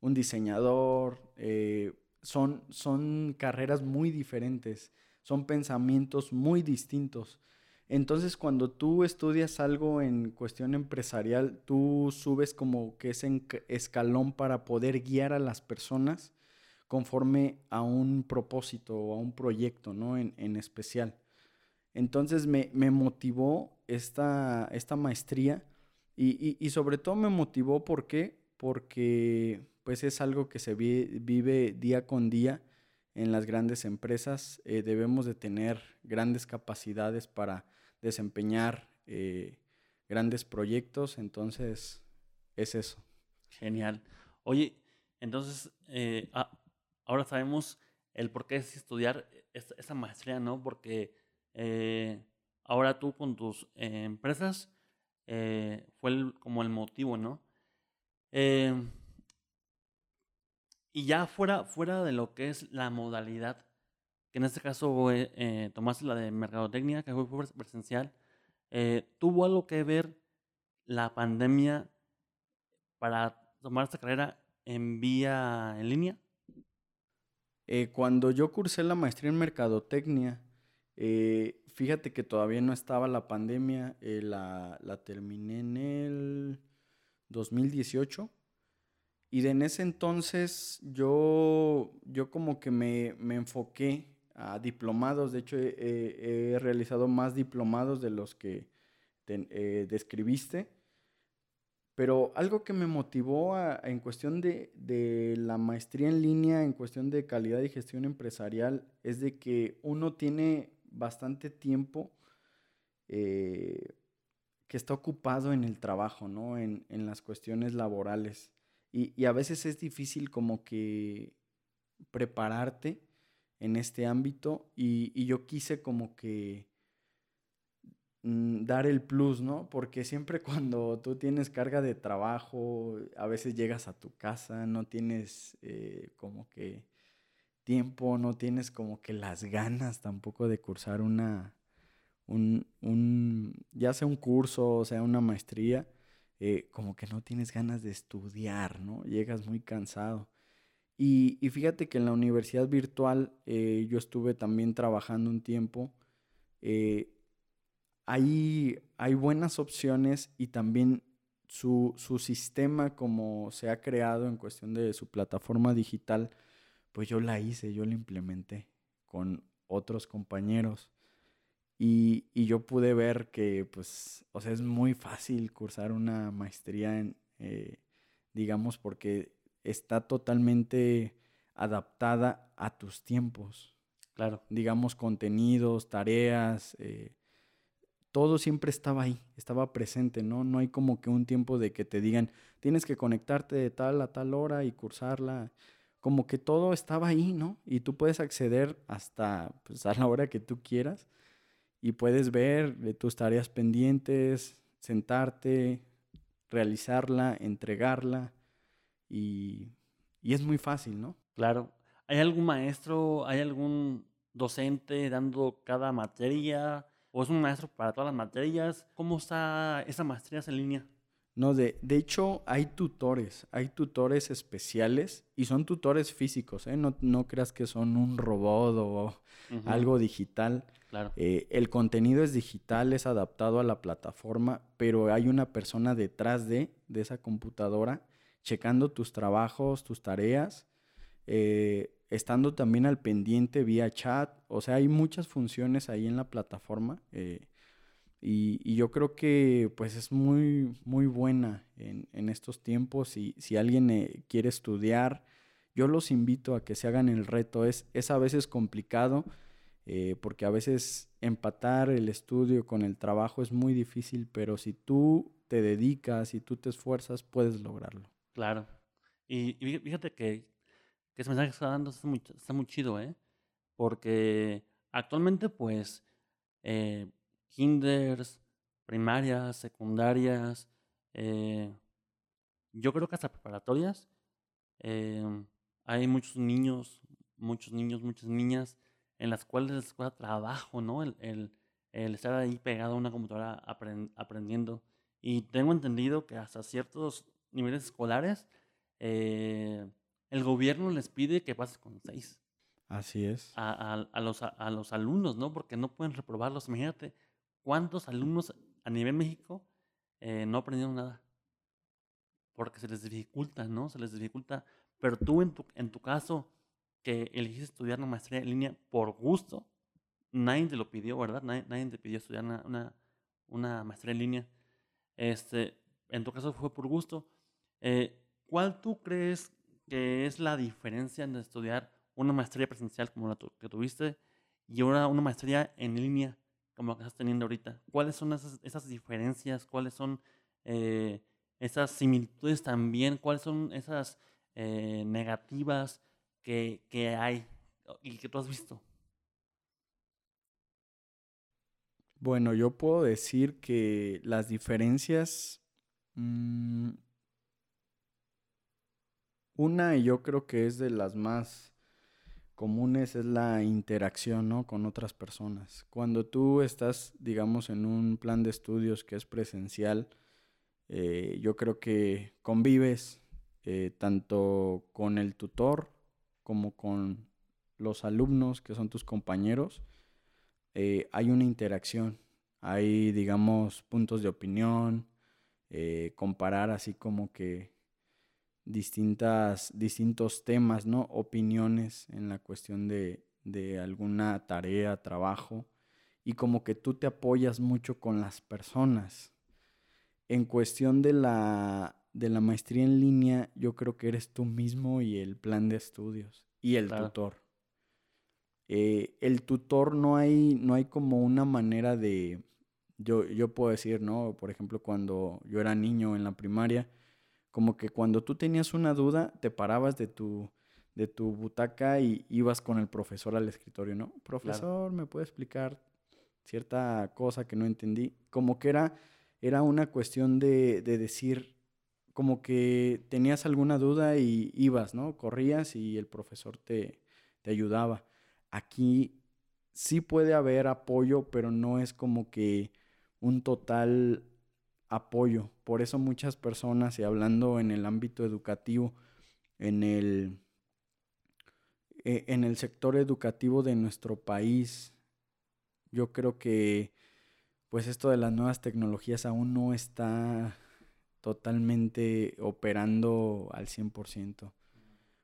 un diseñador, eh, son, son carreras muy diferentes, son pensamientos muy distintos. Entonces, cuando tú estudias algo en cuestión empresarial, tú subes como que ese escalón para poder guiar a las personas conforme a un propósito o a un proyecto, ¿no? En, especial. Entonces me, motivó esta, esta maestría y, sobre todo me motivó ¿por qué? porque pues es algo que se vive día con día en las grandes empresas. Eh, debemos de tener grandes capacidades para desempeñar eh, grandes proyectos, entonces es eso. Genial. Oye, entonces, eh, ah, ahora sabemos el por qué es estudiar esa, maestría, ¿no? Porque eh, ahora tú con tus eh, empresas eh, fue como el motivo, ¿no? Y ya fuera, fuera de lo que es la modalidad, que en este caso tomaste la de mercadotecnia, que fue presencial, ¿tuvo algo que ver la pandemia para tomar esta carrera en vía en línea? Cuando yo cursé la maestría en mercadotecnia, fíjate que todavía no estaba la pandemia, la, la terminé en el 2018 y en ese entonces yo, yo como que me, enfoqué a diplomados. De hecho, he, realizado más diplomados de los que eh, describiste. Pero algo que me motivó en cuestión de, la maestría en línea, en cuestión de calidad y gestión empresarial, es de que uno tiene bastante tiempo eh, que está ocupado en el trabajo, ¿no? En, las cuestiones laborales. Y, a veces es difícil como que prepararte en este ámbito y, yo quise como que dar el plus, ¿no? Porque siempre cuando tú tienes carga de trabajo, a veces llegas a tu casa, no tienes eh, como que tiempo, no tienes como que las ganas tampoco de cursar una, un, un ya sea un curso, o sea una maestría. Eh, como que no tienes ganas de estudiar, ¿no? Llegas muy cansado. Y, fíjate que en la universidad virtual eh, yo estuve también trabajando un tiempo. Hay, hay buenas opciones y también su, su, sistema como se ha creado en cuestión de su plataforma digital, pues yo la hice, yo la implementé con otros compañeros. Y, yo pude ver que, pues, o sea, es muy fácil cursar una maestría en, eh, digamos, porque está totalmente adaptada a tus tiempos. Claro. Digamos, contenidos, tareas, eh, todo siempre estaba ahí, estaba presente, ¿no? No hay como que un tiempo de que te digan, tienes que conectarte de tal a tal hora y cursarla. Como que todo estaba ahí, ¿no? Y tú puedes acceder hasta pues, a la hora que tú quieras y puedes ver tus tareas pendientes, sentarte, realizarla, entregarla y, es muy fácil, ¿no? Claro. ¿Hay algún maestro, hay algún docente dando cada materia? ¿O es un maestro para todas las materias? ¿Cómo está esa maestría en línea? No, de, de hecho hay tutores, hay tutores especiales y son tutores físicos, ¿eh? no, no creas que son un robot o algo digital. Eh, el contenido es digital, es adaptado a la plataforma, pero hay una persona detrás de, de esa computadora checando tus trabajos, tus tareas, eh, estando también al pendiente vía chat. O sea, hay muchas funciones ahí en la plataforma. Eh, y, yo creo que pues es muy, muy buena en, en estos tiempos. Y si alguien quiere estudiar, yo los invito a que se hagan el reto. Es, es a veces complicado eh, porque a veces empatar el estudio con el trabajo es muy difícil, pero si tú te dedicas y tú te esfuerzas, puedes lograrlo. Claro. Y, fíjate que, que, ese mensaje que está dando está muy, está muy chido, ¿eh? Porque actualmente, pues, eh, kinders, primarias, secundarias, eh, yo creo que hasta preparatorias, eh, hay muchos niños, muchos niños, muchas niñas en las cuales les cuesta trabajo, ¿no? El, el, el estar ahí pegado a una computadora aprendiendo. Y tengo entendido que hasta ciertos niveles escolares, eh, el gobierno les pide que pases con seis. Así es. A, a, a, los, a, los alumnos, ¿no? Porque no pueden reprobarlos. Imagínate cuántos alumnos a nivel México eh, no aprendieron nada. Porque se les dificulta, ¿no? Se les dificulta. Pero tú en tu, en tu caso, que elegiste estudiar una maestría en línea por gusto. Nadie te lo pidió, ¿verdad? Nadie, te pidió estudiar una, una, maestría en línea. Este, en tu caso fue por gusto. Eh, ¿Cuál tú crees que es la diferencia en estudiar una maestría presencial como la que tuviste y ahora una maestría en línea como la que estás teniendo ahorita? ¿Cuáles son esas, diferencias? ¿Cuáles son eh, esas similitudes también? ¿Cuáles son esas eh, negativas? que, hay y que tú has visto? Bueno, yo puedo decir que las diferencias... Mm, Una, y yo creo que es de las más comunes, es la interacción, ¿no? Con otras personas. Cuando tú estás, digamos, en un plan de estudios que es presencial, eh, yo creo que convives eh, tanto con el tutor como con los alumnos que son tus compañeros. Eh, hay una interacción, hay, digamos, puntos de opinión, comparar así como que distintas, distintos temas, ¿no? Opiniones en la cuestión de, de alguna tarea, trabajo, y como que tú te apoyas mucho con las personas. En cuestión de la, de la maestría en línea, yo creo que eres tú mismo y el plan de estudios y el tutor. Eh, el tutor no hay, no hay como una manera de, yo, yo puedo decir, ¿no? Por ejemplo, cuando yo era niño en la primaria, como que cuando tú tenías una duda, te parabas de tu, de tu butaca y ibas con el profesor al escritorio, ¿no? Profesor, ¿me puede explicar cierta cosa que no entendí? Como que era, era una cuestión de, de decir, como que tenías alguna duda y ibas, ¿no? Corrías y el profesor te, te ayudaba. Aquí sí puede haber apoyo, pero no es como que un total apoyo. Por eso muchas personas, y hablando en el ámbito educativo, en el, e, en el sector educativo de nuestro país, yo creo que pues esto de las nuevas tecnologías aún no está totalmente operando al 100%.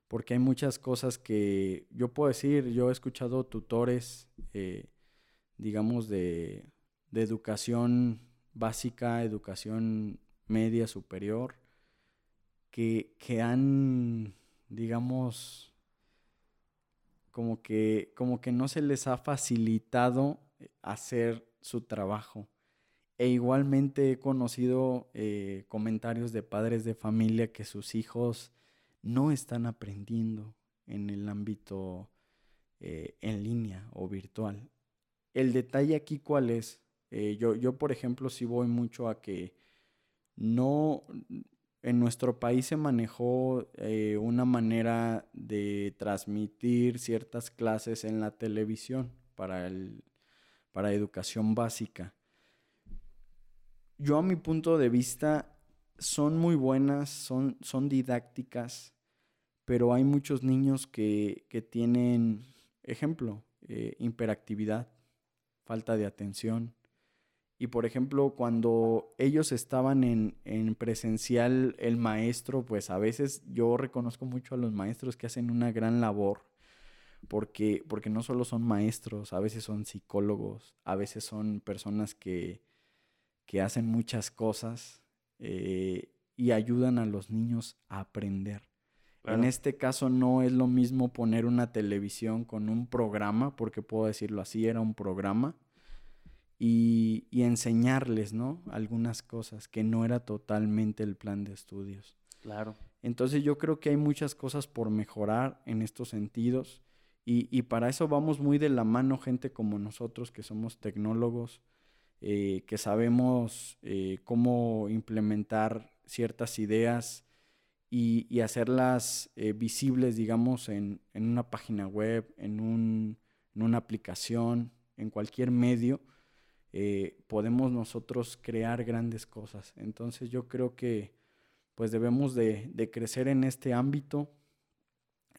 Porque hay muchas cosas que yo puedo decir, yo he escuchado tutores, eh, digamos, de, de educación básica, educación media, superior, que, que han, digamos, como que, como que no se les ha facilitado eh, hacer su trabajo. E igualmente he conocido eh, comentarios de padres de familia que sus hijos no están aprendiendo en el ámbito eh, en línea o virtual. El detalle aquí cuál es, eh, yo, yo, por ejemplo, sí voy mucho a que no, en nuestro país se manejó eh, una manera de transmitir ciertas clases en la televisión para, el, para educación básica. Yo a mi punto de vista son muy buenas, son, son didácticas, pero hay muchos niños que, que tienen, ejemplo, eh, hiperactividad, falta de atención, y por ejemplo, cuando ellos estaban en, presencial, el maestro, pues a veces yo reconozco mucho a los maestros que hacen una gran labor, porque, porque no solo son maestros, a veces son psicólogos, a veces son personas que, que hacen muchas cosas eh, y ayudan a los niños a aprender. En este caso no es lo mismo poner una televisión con un programa, porque puedo decirlo así, era un programa y, enseñarles, ¿no? Algunas cosas que no era totalmente el plan de estudios. Claro. Entonces yo creo que hay muchas cosas por mejorar en estos sentidos y, para eso vamos muy de la mano gente como nosotros que somos tecnólogos, eh, que sabemos eh, cómo implementar ciertas ideas y, hacerlas eh, visibles, digamos, en, una página web, en, un, en una aplicación, en cualquier medio eh, podemos nosotros crear grandes cosas. Entonces yo creo que pues debemos de, crecer en este ámbito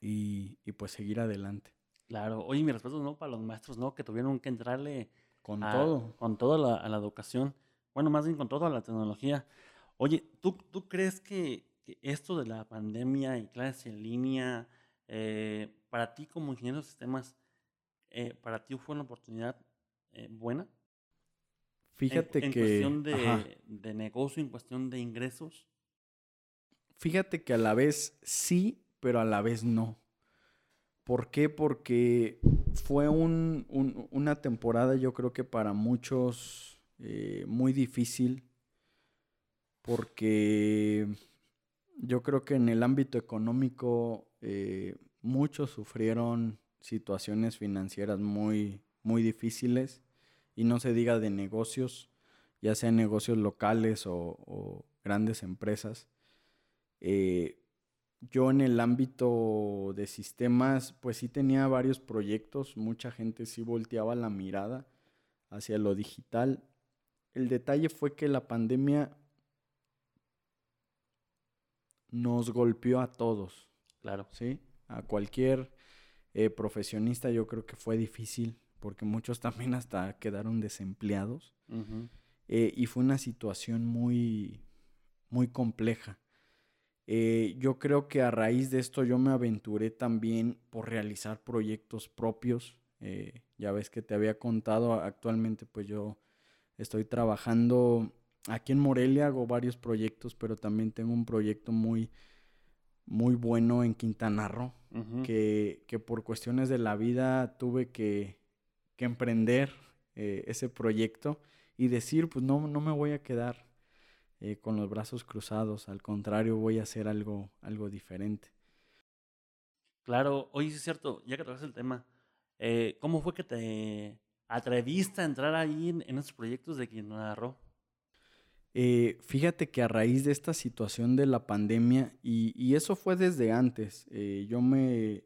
y, pues seguir adelante. Claro, oye, mi respeto ¿no? para los maestros, ¿no? Que tuvieron que entrarle con todo. Con todo a la, educación. Bueno, más bien con todo a la tecnología. Oye, ¿tú, tú crees que, esto de la pandemia y clases en línea, eh, para ti como ingeniero de sistemas, eh, para ti fue una oportunidad buena? Fíjate en, que. cuestión de, negocio, en cuestión de ingresos. Fíjate que a la vez sí, pero a la vez no. ¿Por qué? Porque fue una temporada, yo creo que para muchos eh, muy difícil. Porque yo creo que en el ámbito económico eh, muchos sufrieron situaciones financieras muy, muy difíciles y no se diga de negocios, ya sean negocios locales o, grandes empresas. Eh, yo en el ámbito de sistemas, pues sí tenía varios proyectos, mucha gente sí volteaba la mirada hacia lo digital. El detalle fue que la pandemia nos golpeó a todos. Claro. ¿Sí? A cualquier eh, profesionista yo creo que fue difícil porque muchos también hasta quedaron desempleados. Eh, y fue una situación muy, muy compleja. Eh, yo creo que a raíz de esto yo me aventuré también por realizar proyectos propios. ya ves que te había contado, actualmente pues yo estoy trabajando aquí en Morelia, hago varios proyectos, pero también tengo un proyecto muy, muy bueno en Quintana Roo, que, por cuestiones de la vida tuve que, emprender eh, ese proyecto y decir, pues no, no me voy a quedar eh, con los brazos cruzados, al contrario, voy a hacer algo, algo diferente. Claro, oye, es cierto, ya que traes el tema, eh, ¿cómo fue que te atreviste a entrar ahí en, en esos proyectos de Roo? Eh, fíjate que a raíz de esta situación de la pandemia, y, eso fue desde antes, eh, yo me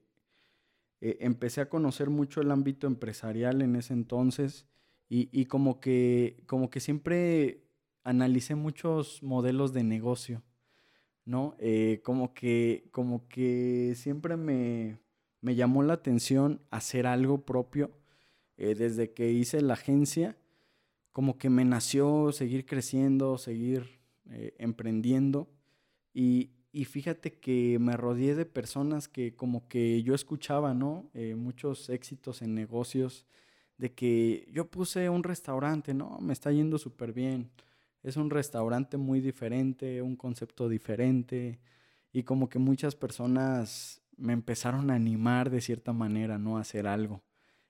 eh, empecé a conocer mucho el ámbito empresarial en ese entonces y, como, que, como que siempre analicé muchos modelos de negocio, ¿no? como, que, como que siempre me, me, llamó la atención hacer algo propio desde que hice la agencia como que me nació seguir creciendo, seguir eh, emprendiendo. Y, fíjate que me rodeé de personas que como que yo escuchaba, ¿no? Eh, muchos éxitos en negocios, de que yo puse un restaurante, ¿no? Me está yendo súper bien. Es un restaurante muy diferente, un concepto diferente. Y como que muchas personas me empezaron a animar de cierta manera, ¿no? A hacer algo.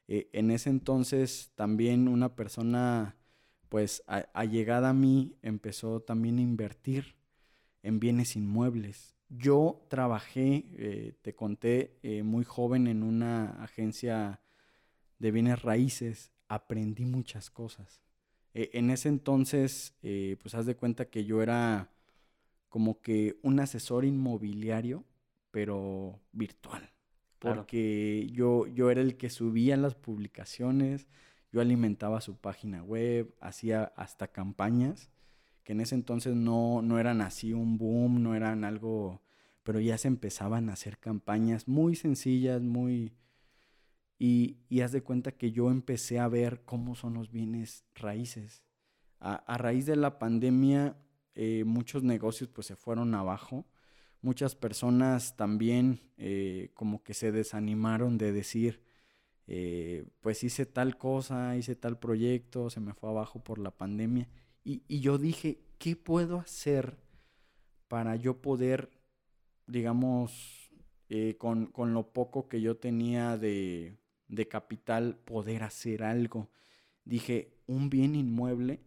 Eh, en ese entonces también una persona pues a, llegada a mí empezó también a invertir en bienes inmuebles. Yo trabajé, eh, te conté, eh, muy joven en una agencia de bienes raíces, aprendí muchas cosas. E, en ese entonces, eh, pues haz de cuenta que yo era como que un asesor inmobiliario, pero virtual. Porque yo, yo era el que subía las publicaciones, yo alimentaba su página web, hacía hasta campañas, que en ese entonces no, no eran así un boom, no eran algo, pero ya se empezaban a hacer campañas muy sencillas, muy... Y, haz de cuenta que yo empecé a ver cómo son los bienes raíces. A, raíz de la pandemia, eh, muchos negocios pues se fueron abajo. Muchas personas también eh, como que se desanimaron de decir, eh, pues hice tal cosa, hice tal proyecto, se me fue abajo por la pandemia. Y, yo dije, ¿qué puedo hacer para yo poder, digamos, eh, con, lo poco que yo tenía de, de capital, poder hacer algo? Dije, un bien inmueble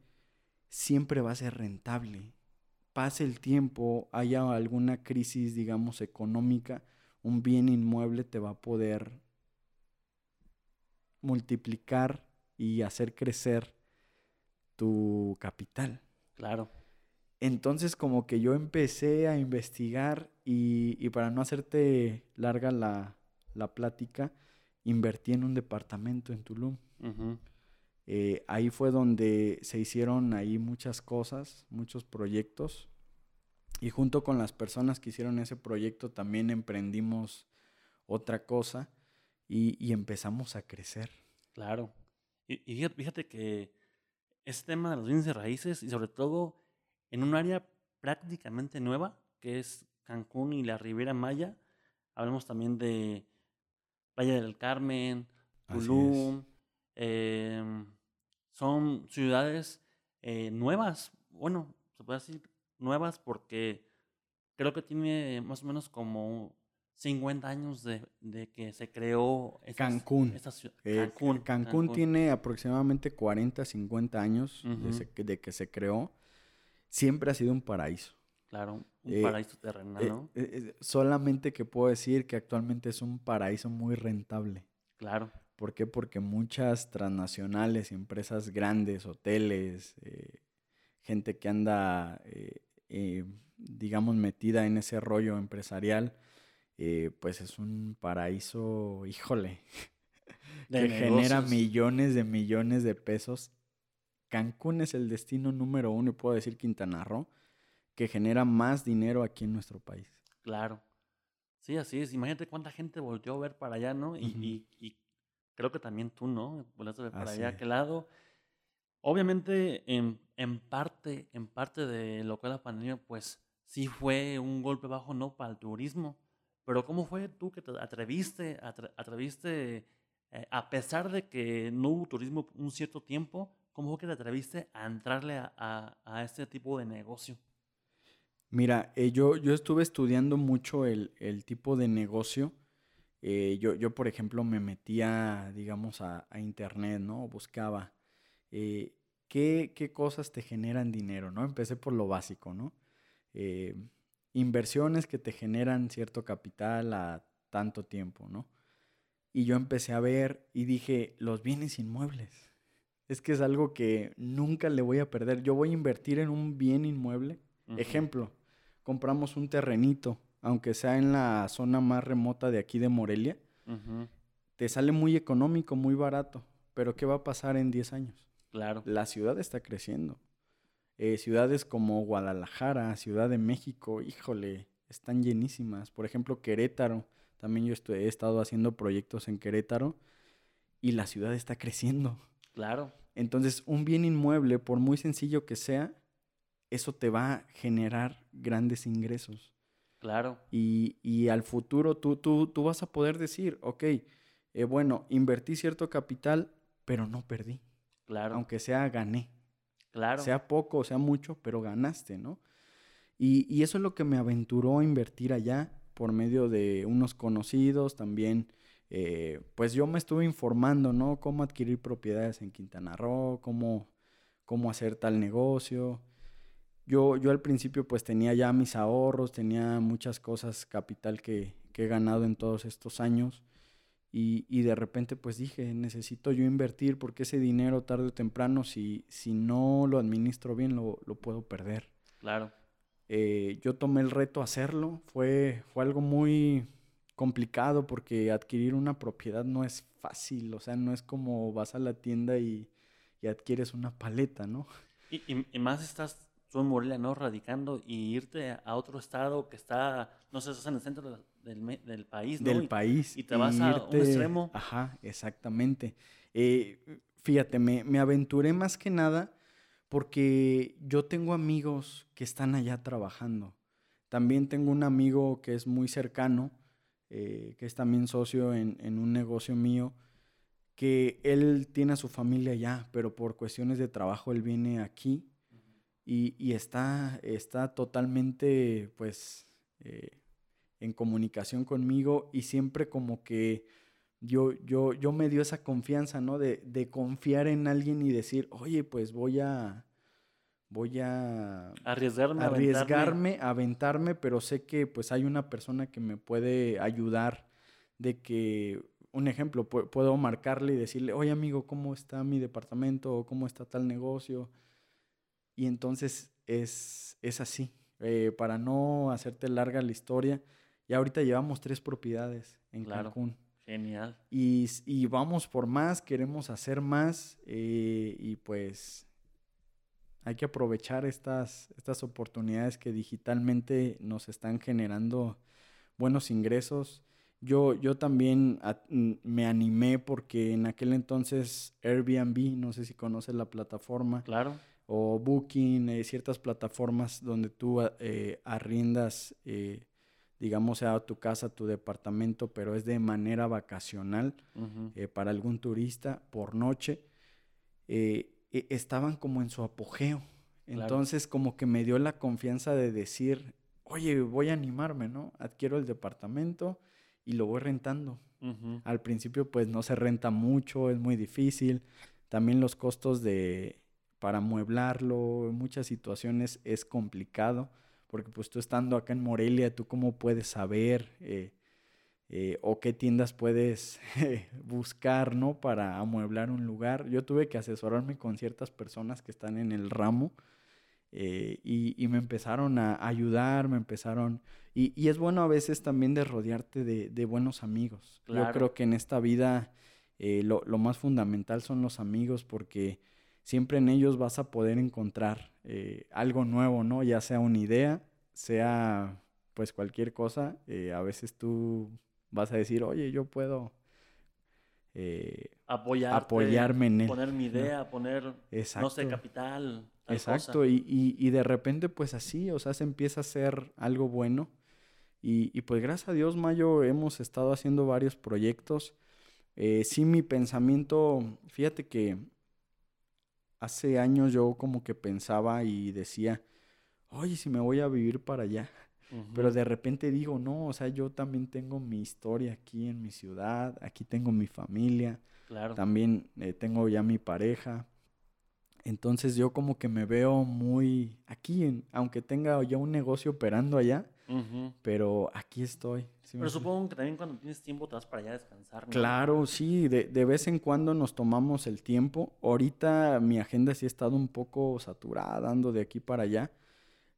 siempre va a ser rentable. Pase el tiempo, haya alguna crisis, digamos, económica, un bien inmueble te va a poder multiplicar y hacer crecer tu capital. Claro. Entonces como que yo empecé a investigar y, para no hacerte larga la, plática, invertí en un departamento en Tulum. Eh, ahí fue donde se hicieron ahí muchas cosas, muchos proyectos. Y junto con las personas que hicieron ese proyecto también emprendimos otra cosa y, empezamos a crecer. Claro. Y, fíjate que este tema de los bienes de raíces y sobre todo en un área prácticamente nueva, que es Cancún y la Riviera Maya, hablamos también de Playa del Carmen, Tulum, em, son ciudades eh, nuevas, bueno, se puede decir nuevas porque creo que tiene más o menos como 50 años de, que se creó Cancún. Eh, Cancún, Cancún. tiene aproximadamente 40, 50 años de, que se creó. Siempre ha sido un paraíso. Claro, un eh, paraíso terrenal, eh, ¿no? solamente que puedo decir que actualmente es un paraíso muy rentable. Claro. ¿Por qué? Porque muchas transnacionales, empresas grandes, hoteles, gente que anda, digamos, metida en ese rollo empresarial, eh, pues es un paraíso, híjole, que genera millones de millones de pesos. Cancún es el destino número uno, y puedo decir Quintana Roo, que genera más dinero aquí en nuestro país. Claro. Sí, así es. Imagínate cuánta gente volteó a ver para allá, ¿no? Y, y- y creo que también tú, ¿no? Volteaste a ver para Así allá, es. aquel lado. Obviamente, en, en parte, en parte de lo que es la pandemia, pues sí fue un golpe bajo, ¿no? Para el turismo. Pero ¿cómo fue tú que te atreviste, atre- atreviste, eh, a pesar de que no hubo turismo un cierto tiempo, ¿cómo fue que te atreviste a entrarle a, a, este tipo de negocio? Mira, eh, yo, yo estuve estudiando mucho el, el tipo de negocio. Eh, yo, yo, por ejemplo, me metía, digamos, a, internet, ¿no? Buscaba qué, qué cosas te generan dinero, ¿no? Empecé por lo básico, ¿no? Eh, inversiones que te generan cierto capital a tanto tiempo, ¿no? Y yo empecé a ver y dije, los bienes inmuebles. Es que es algo que nunca le voy a perder. Yo voy a invertir en un bien inmueble. Ejemplo, compramos un terrenito, aunque sea en la zona más remota de aquí de Morelia, te sale muy económico, muy barato. Pero ¿qué va a pasar en 10 años? Claro. La ciudad está creciendo. Eh, ciudades como Guadalajara, Ciudad de México, híjole, están llenísimas. Por ejemplo, Querétaro. También yo he estado haciendo proyectos en Querétaro y la ciudad está creciendo. Claro. Entonces, un bien inmueble, por muy sencillo que sea, eso te va a generar grandes ingresos. Claro. Y, y al futuro tú, tú, tú vas a poder decir, ok, eh, bueno, invertí cierto capital, pero no perdí. Claro. Aunque sea, gané. Sea poco sea mucho, pero ganaste, ¿no? Y, y eso es lo que me aventuró a invertir allá por medio de unos conocidos también. eh, pues yo me estuve informando, ¿no? Cómo adquirir propiedades en Quintana Roo, cómo, cómo hacer tal negocio. Yo, yo al principio pues tenía ya mis ahorros, tenía muchas cosas, capital que, que he ganado en todos estos años. Y, y de repente pues dije, necesito yo invertir porque ese dinero tarde o temprano, si, si no lo administro bien, lo, lo puedo perder. Claro. Eh, yo tomé el reto a hacerlo. Fue, fue algo muy complicado porque adquirir una propiedad no es fácil. O sea, no es como vas a la tienda y, y adquieres una paleta, ¿no? Y, y- y más estás tú en Morelia, ¿no? Radicando y irte a otro estado que está, no sé, estás en el centro de- del, país, ¿no? del Y- país. y te vas a un extremo. Ajá, exactamente. Eh, fíjate, me, me aventuré más que nada porque yo tengo amigos que están allá trabajando. También tengo un amigo que es muy cercano, eh, que es también socio en, en un negocio mío, que él tiene a su familia allá, pero por cuestiones de trabajo él viene aquí y, y está, está totalmente, pues, eh, en comunicación conmigo y siempre como que yo, yo, yo me dio esa confianza, ¿no? De, de confiar en alguien y decir, oye, pues voy a, voy a Arriesgarme, aventarme. arriesgarme, aventarme, pero sé que pues hay una persona que me puede ayudar de que, un ejemplo, pu- puedo marcarle y decirle, oye amigo, ¿cómo está mi departamento? ¿O ¿Cómo está tal negocio? Y entonces es, es así. Eh, para no hacerte larga la historia, ya ahorita llevamos tres propiedades en Claro. Cancún. Genial. Y, y vamos por más, queremos hacer más eh, y pues hay que aprovechar estas, estas oportunidades que digitalmente nos están generando buenos ingresos. Yo, yo también a- me animé porque en aquel entonces Airbnb, no sé si conoces la plataforma, Claro. o Booking, eh, ciertas plataformas donde tú eh, arriendas, eh, digamos, a tu casa, tu departamento, pero es de manera vacacional eh, para algún turista por noche, eh, e- estaban como en su apogeo. Claro. Entonces como que me dio la confianza de decir, oye, voy a animarme, ¿no? Adquiero el departamento y lo voy rentando. Al principio pues no se renta mucho, es muy difícil. También los costos de para amueblarlo, en muchas situaciones es complicado, porque pues tú estando acá en Morelia, tú cómo puedes saber eh, eh, o qué tiendas puedes buscar, ¿no? Para amueblar un lugar. Yo tuve que asesorarme con ciertas personas que están en el ramo eh, y, me empezaron a ayudar, me empezaron... Y, es bueno a veces también de rodearte de, buenos amigos. Yo creo que en esta vida eh, lo, más fundamental son los amigos porque siempre en ellos vas a poder encontrar eh, algo nuevo, ¿no? Ya sea una idea, sea pues cualquier cosa. a veces tú vas a decir, oye, yo puedo apoyarme en él. Poner mi idea, poner, no sé, capital. Exacto, y, y, de repente pues así, o sea, se empieza a hacer algo bueno. Y, y pues gracias a Dios, Mayo, hemos estado haciendo varios proyectos. Eh, sí, mi pensamiento, fíjate que hace años yo como que pensaba y decía, oye, si me voy a vivir para allá. Pero de repente digo, no, o sea, yo también tengo mi historia aquí en mi ciudad, aquí tengo mi familia, claro. también eh, tengo ya mi pareja. Entonces yo como que me veo muy aquí, aunque tenga ya un negocio operando allá, pero aquí estoy. pero supongo que también cuando tienes tiempo te vas para allá a descansar. Claro, sí, de, de, vez en cuando nos tomamos el tiempo. Ahorita mi agenda sí ha estado un poco saturada, ando de aquí para allá,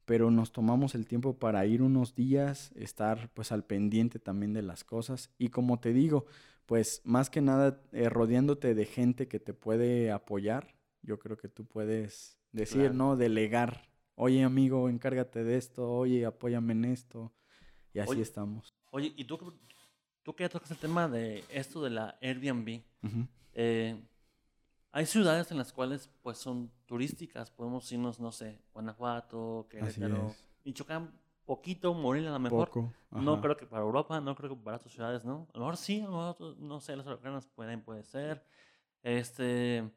pero nos tomamos el tiempo para ir unos días, estar pues al pendiente también de las cosas. Y como te digo, pues más que nada eh, rodeándote de gente que te puede apoyar yo creo que tú puedes decir, ¿no? Delegar. Oye, amigo, encárgate de esto. Oye, apóyame en esto. Y así estamos. Oye, ¿y tú, tú que tocas el tema de esto de la Airbnb? Eh, hay ciudades en las cuales, pues, son turísticas. Podemos irnos, no sé, Guanajuato, Querétaro, Michoacán, poquito, Morelia a lo mejor. No creo que para Europa, no creo que para otras ciudades, ¿no? A lo mejor sí, a lo mejor, no sé, las americanas pueden, puede ser. Este...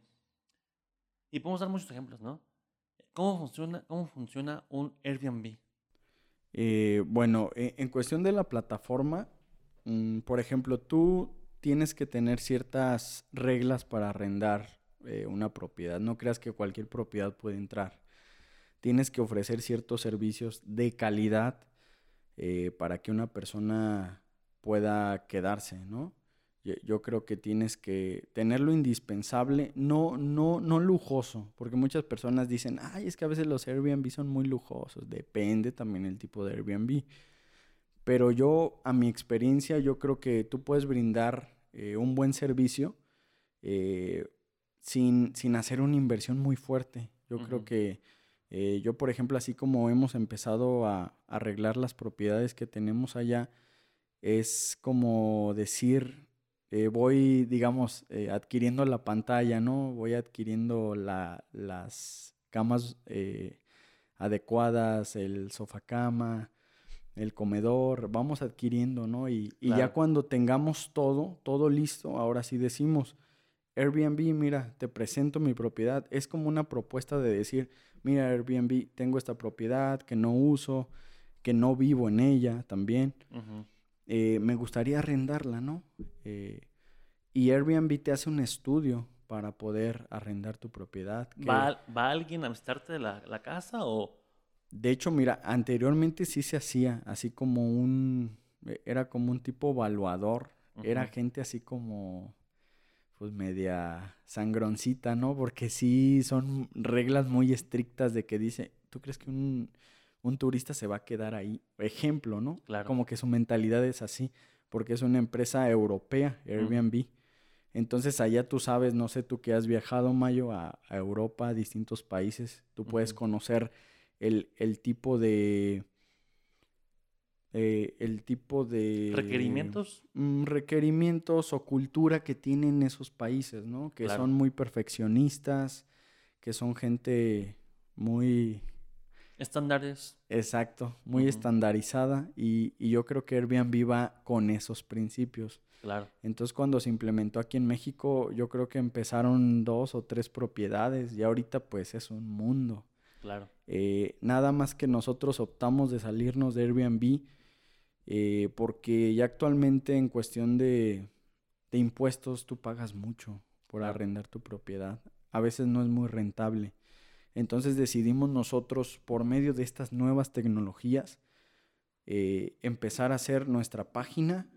Y podemos dar muchos ejemplos, ¿no? ¿Cómo funciona, cómo funciona un Airbnb? Eh, bueno, e, en, cuestión de la plataforma, mm, por ejemplo, tú tienes que tener ciertas reglas para arrendar eh, una propiedad. No creas que cualquier propiedad puede entrar. Tienes que ofrecer ciertos servicios de calidad eh, para que una persona pueda quedarse, ¿no? Yo, creo que tienes que tenerlo indispensable, no, no, no lujoso, porque muchas personas dicen, ay, es que a veces los Airbnb son muy lujosos, depende también el tipo de Airbnb. Pero yo, a mi experiencia, yo creo que tú puedes brindar eh, un buen servicio eh, sin, sin, hacer una inversión muy fuerte. Yo creo que eh, yo, por ejemplo, así como hemos empezado a arreglar las propiedades que tenemos allá, es como decir, eh, voy, digamos, eh, adquiriendo la pantalla, ¿no? Voy adquiriendo las camas eh, adecuadas, el sofá cama, el comedor, vamos adquiriendo, ¿no? Y, ya cuando tengamos todo, todo listo, ahora sí decimos, Airbnb, mira, te presento mi propiedad. Es como una propuesta de decir, mira, Airbnb, tengo esta propiedad que no uso, que no vivo en ella también. Eh, me gustaría arrendarla, ¿no? Eh, y Airbnb te hace un estudio para poder arrendar tu propiedad. ¿Va, alguien a visitarte la, la casa o...? De hecho, mira, anteriormente sí se hacía, así como un... E, era como un tipo evaluador. Era gente así como pues media sangroncita, ¿no? Porque sí son reglas muy estrictas de que dice, ¿tú crees que un, un turista se va a quedar ahí. Ejemplo, ¿no? Claro. Como que su mentalidad es así, porque es una empresa europea, Airbnb. Entonces allá tú sabes, no sé, tú que has viajado, Mayo, a, Europa, a distintos países, tú puedes conocer el, tipo de... Eh, el tipo de... ¿Requerimientos? Mm, requerimientos o cultura que tienen esos países, ¿no? Que son muy perfeccionistas, que son gente muy Estándares. Exacto, muy estandarizada y, yo creo que Airbnb va con esos principios. Claro. Entonces cuando se implementó aquí en México, yo creo que empezaron dos o tres propiedades y ahorita pues es un mundo. Claro. Eh, nada más que nosotros optamos de salirnos de Airbnb eh, porque ya actualmente en cuestión de, impuestos tú pagas mucho por arrendar tu propiedad. A veces no es muy rentable. Entonces decidimos nosotros, por medio de estas nuevas tecnologías, eh, empezar a hacer nuestra página,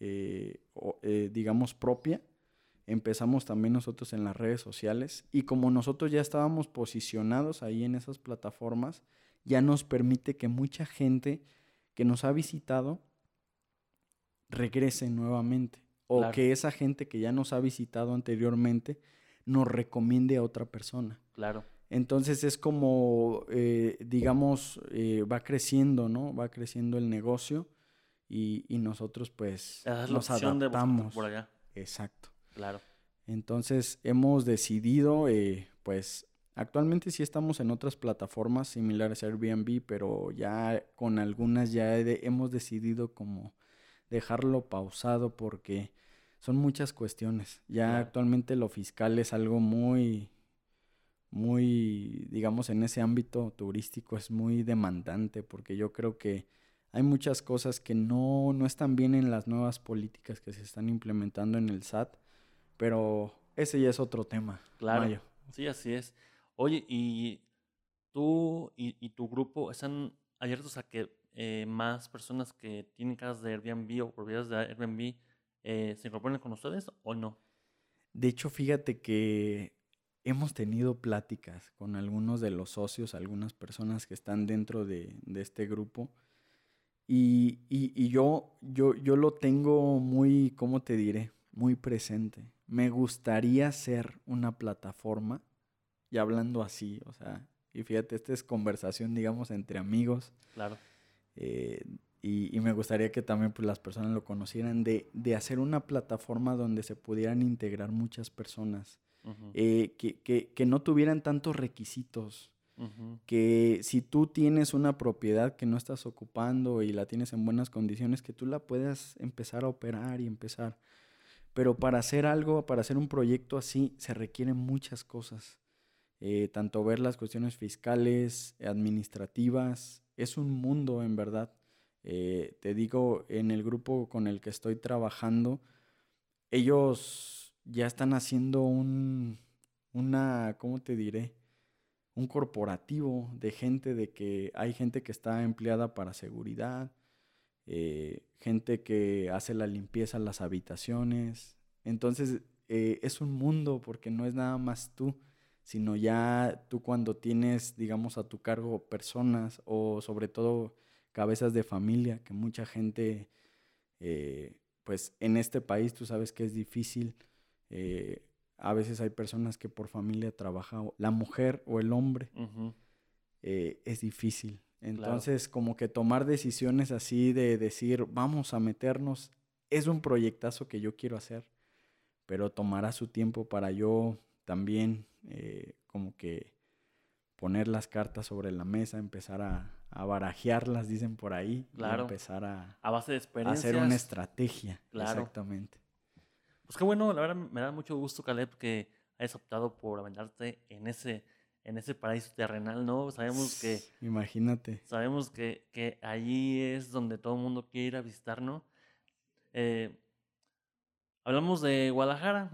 eh, eh, digamos, propia, empezamos también nosotros en las redes sociales y como nosotros ya estábamos posicionados ahí en esas plataformas, ya nos permite que mucha gente que nos ha visitado regrese nuevamente o que esa gente que ya nos ha visitado anteriormente nos recomiende a otra persona. Claro. Entonces es como, eh, digamos, eh, va creciendo, ¿no? Va creciendo el negocio y, nosotros pues nos adaptamos. por allá. Exacto. Claro. Entonces hemos decidido, eh, pues actualmente sí estamos en otras plataformas similares a Airbnb, pero ya con algunas ya hemos decidido como dejarlo pausado porque son muchas cuestiones. Ya actualmente lo fiscal es algo muy, muy, digamos, en ese ámbito turístico es muy demandante porque yo creo que hay muchas cosas que no, no están bien en las nuevas políticas que se están implementando en el SAT, pero ese ya es otro tema. Claro. Sí, así es. Oye, ¿y tú y, tu grupo están abiertos a que eh, más personas que tienen casas de Airbnb o propiedades de Airbnb eh, se incorporen con ustedes o no? De hecho, fíjate que hemos tenido pláticas con algunos de los socios, algunas personas que están dentro de, este grupo. Y, y, yo, yo, yo lo tengo muy, ¿cómo te diré? Muy presente. Me gustaría ser una plataforma, y hablando así, o sea, y fíjate, esta es conversación, digamos, entre amigos. Claro. Eh, y, y, me gustaría que también pues, las personas lo conocieran, de, de hacer una plataforma donde se pudieran integrar muchas personas eh, que, no tuvieran tantos requisitos. Que si tú tienes una propiedad que no estás ocupando y la tienes en buenas condiciones, que tú la puedas empezar a operar y empezar. Pero para hacer algo, para hacer un proyecto así, se requieren muchas cosas. Eh, tanto ver las cuestiones fiscales, administrativas, es un mundo en verdad. Eh, te digo, en el grupo con el que estoy trabajando, ellos ya están haciendo un, una, ¿cómo te diré? Un corporativo de gente, de que hay gente que está empleada para seguridad, eh, gente que hace la limpieza en las habitaciones. Entonces, eh, es un mundo porque no es nada más tú, sino ya tú cuando tienes, digamos, a tu cargo personas o sobre todo cabezas de familia, que mucha gente, eh, pues en este país tú sabes que es difícil eh, a veces hay personas que por familia trabaja la mujer o el hombre. Eh, es difícil. Entonces, como que tomar decisiones así de decir, vamos a meternos, es un proyectazo que yo quiero hacer, pero tomará su tiempo para yo también eh, como que poner las cartas sobre la mesa, empezar a, a barajearlas, dicen por ahí, claro. empezar a, a base de hacer una estrategia. Exactamente. Pues qué bueno, la verdad me da mucho gusto, Caleb, que hayas optado por aventarte en ese, en ese paraíso terrenal, ¿no? Sabemos que... Imagínate. Sabemos que, que allí es donde todo el mundo quiere ir a visitar, ¿no? Eh, hablamos de Guadalajara.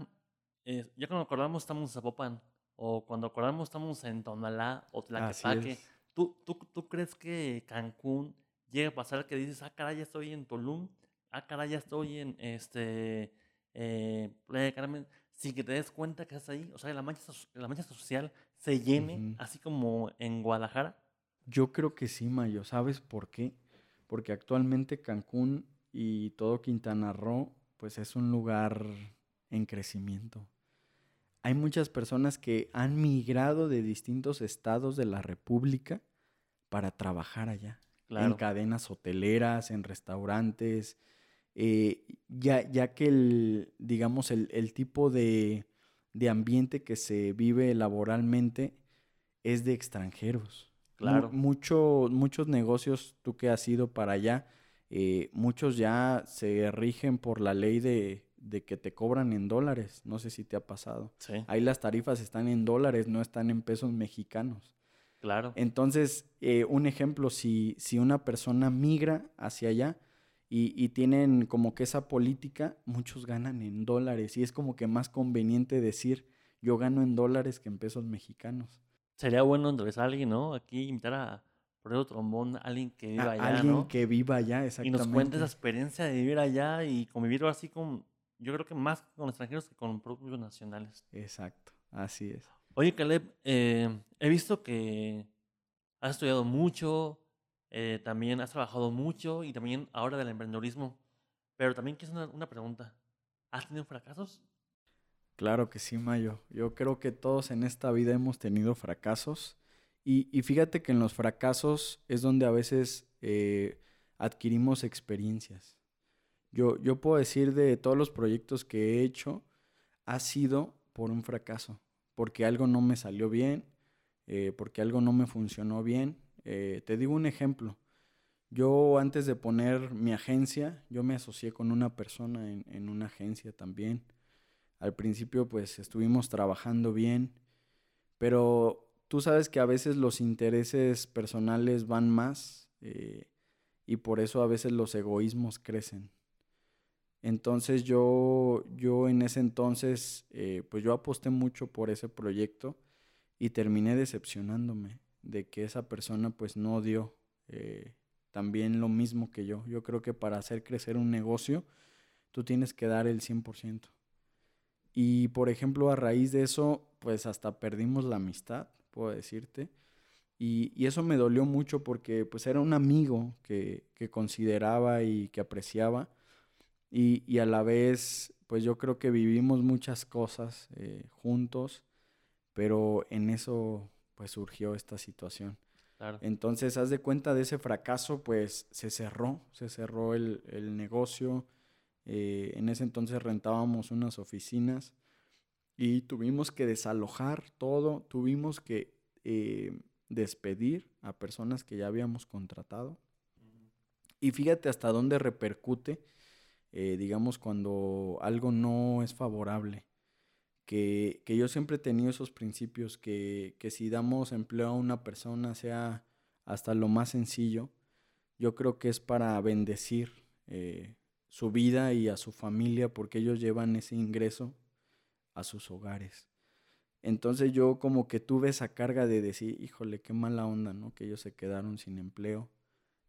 Eh, ya cuando acordamos estamos en Zapopan. O cuando acordamos estamos en Tonalá o Tlaquepaque. ¿Tú, tú, ¿Tú crees que Cancún llega a pasar que dices, ah, caray, ya estoy en Tulum? Ah, caray, ya estoy en este eh, Playa Carmen, sin que te des cuenta que estás ahí. O sea, la mancha, la mancha social se llene, así como en Guadalajara. Yo creo que sí, Mayo. ¿Sabes por qué? Porque actualmente Cancún y todo Quintana Roo, pues es un lugar en crecimiento. Hay muchas personas que han migrado de distintos estados de la República para trabajar allá. En cadenas hoteleras, en restaurantes, eh, ya, ya que el, digamos, el, tipo de, ambiente que se vive laboralmente es de extranjeros. Claro. muchos negocios, tú que has ido para allá, eh, muchos ya se rigen por la ley de, que te cobran en dólares. No sé si te ha pasado. Ahí las tarifas están en dólares, no están en pesos mexicanos. Claro. Entonces, eh, un ejemplo, si, si una persona migra hacia allá, y, tienen como que esa política, muchos ganan en dólares y es como que más conveniente decir yo gano en dólares que en pesos mexicanos. Sería bueno a alguien, ¿no? Aquí invitar a por trombón, alguien que viva allá, alguien que viva allá, exactamente. Y nos cuente esa experiencia de vivir allá y convivir así con yo creo que más con extranjeros que con propios nacionales. Exacto, así es. Oye, Caleb, eh, he visto que has estudiado mucho, eh, también has trabajado mucho y también ahora del emprendedorismo. Pero también quiero una, una pregunta. ¿Has tenido fracasos? Claro que sí, Mayo. Yo creo que todos en esta vida hemos tenido fracasos. Y, y fíjate que en los fracasos es donde a veces eh, adquirimos experiencias. Yo, yo puedo decir de todos los proyectos que he hecho, ha sido por un fracaso, porque algo no me salió bien, eh, porque algo no me funcionó bien. Eh, te digo un ejemplo. Yo antes de poner mi agencia, yo me asocié con una persona en, una agencia también. Al principio pues estuvimos trabajando bien, pero tú sabes que a veces los intereses personales van más eh, y por eso a veces los egoísmos crecen. Entonces yo, yo en ese entonces, eh, pues yo aposté mucho por ese proyecto y terminé decepcionándome de que esa persona pues no dio eh, también lo mismo que yo. Yo creo que para hacer crecer un negocio, tú tienes que dar el 100%. Y por ejemplo, a raíz de eso, pues hasta perdimos la amistad, puedo decirte. Y, y eso me dolió mucho porque pues era un amigo que, que consideraba y que apreciaba. Y, y, a la vez, pues yo creo que vivimos muchas cosas eh, juntos, pero en eso pues surgió esta situación. Claro. Entonces, haz de cuenta de ese fracaso, pues se cerró, se cerró el, el negocio. Eh, en ese entonces rentábamos unas oficinas y tuvimos que desalojar todo, tuvimos que eh, despedir a personas que ya habíamos contratado. Y fíjate hasta dónde repercute, eh, digamos, cuando algo no es favorable. Que, yo siempre he tenido esos principios, que, que si damos empleo a una persona, sea hasta lo más sencillo, yo creo que es para bendecir eh, su vida y a su familia, porque ellos llevan ese ingreso a sus hogares. Entonces yo como que tuve esa carga de decir, híjole, qué mala onda, ¿no? Que ellos se quedaron sin empleo.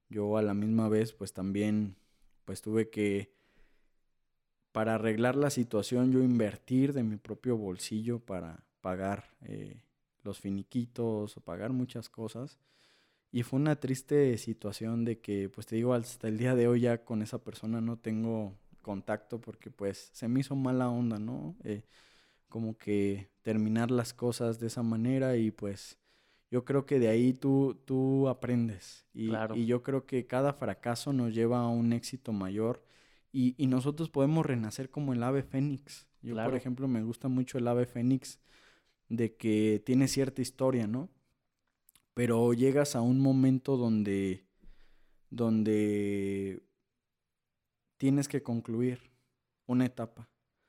Yo a la misma vez pues también pues tuve que para arreglar la situación yo invertir de mi propio bolsillo para pagar eh, los finiquitos o pagar muchas cosas. Y fue una triste situación de que, pues te digo, hasta el día de hoy ya con esa persona no tengo contacto porque pues se me hizo mala onda, ¿no? Eh, como que terminar las cosas de esa manera y pues yo creo que de ahí tú, tú aprendes. Y, Claro. y yo creo que cada fracaso nos lleva a un éxito mayor y, y nosotros podemos renacer como el ave fénix. Yo, por ejemplo, me gusta mucho el ave fénix de que tiene cierta historia, ¿no? Pero llegas a un momento donde, donde tienes que concluir una etapa.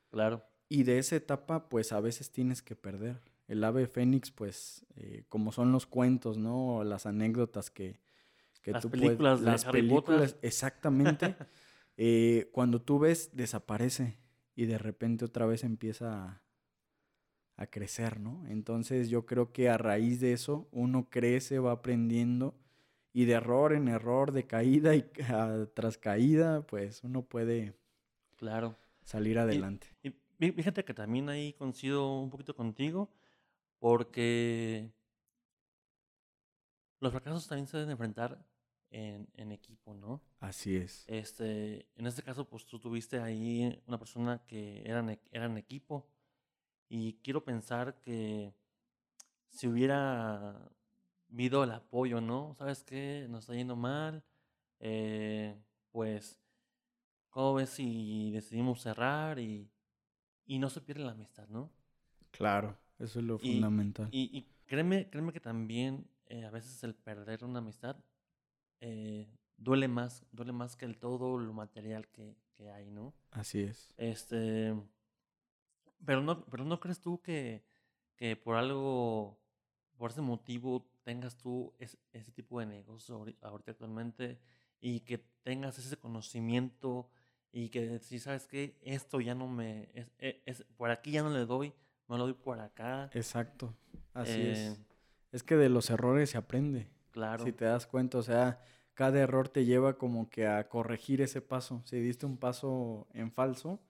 Claro. Y de esa etapa, pues a veces tienes que perder. El ave fénix, pues, eh, como son los cuentos, ¿no? O las anécdotas que, que Las tú puedes- películas de las Harry películas, Potter. exactamente. eh, cuando tú ves, desaparece y de repente otra vez empieza a, a crecer, ¿no? Entonces yo creo que a raíz de eso uno crece, va aprendiendo y de error en error, de caída y ca- tras caída, pues uno puede Claro. salir adelante. Y fí- fíjate que también ahí coincido un poquito contigo, porque los fracasos también se deben enfrentar en, en equipo, ¿no? Así es. Este, en este caso, pues tú tuviste ahí una persona que eran, eran equipo, y quiero pensar que si hubiera habido el apoyo, ¿no? ¿Sabes qué? Nos está yendo mal, eh, pues, ¿cómo ves si decidimos cerrar y, y no se pierde la amistad, ¿no? Claro, eso es lo Y- fundamental. Y, y créeme, créeme que también eh, a veces el perder una amistad eh, duele más, duele más que el todo lo material que, que hay, ¿no? Así es. Este, pero no, pero no crees tú que, que por algo, por ese motivo tengas tú es- ese tipo de negocio ahori- ahorita actualmente y que tengas ese conocimiento y que si sabes que esto ya no me, es, e- es- por aquí ya no le doy, no lo doy por acá. Exacto. Así Eh, es. Es que de los errores se aprende. Claro, Si te das cuenta, o sea, cada error te lleva como que a corregir ese paso. Si diste un paso en falso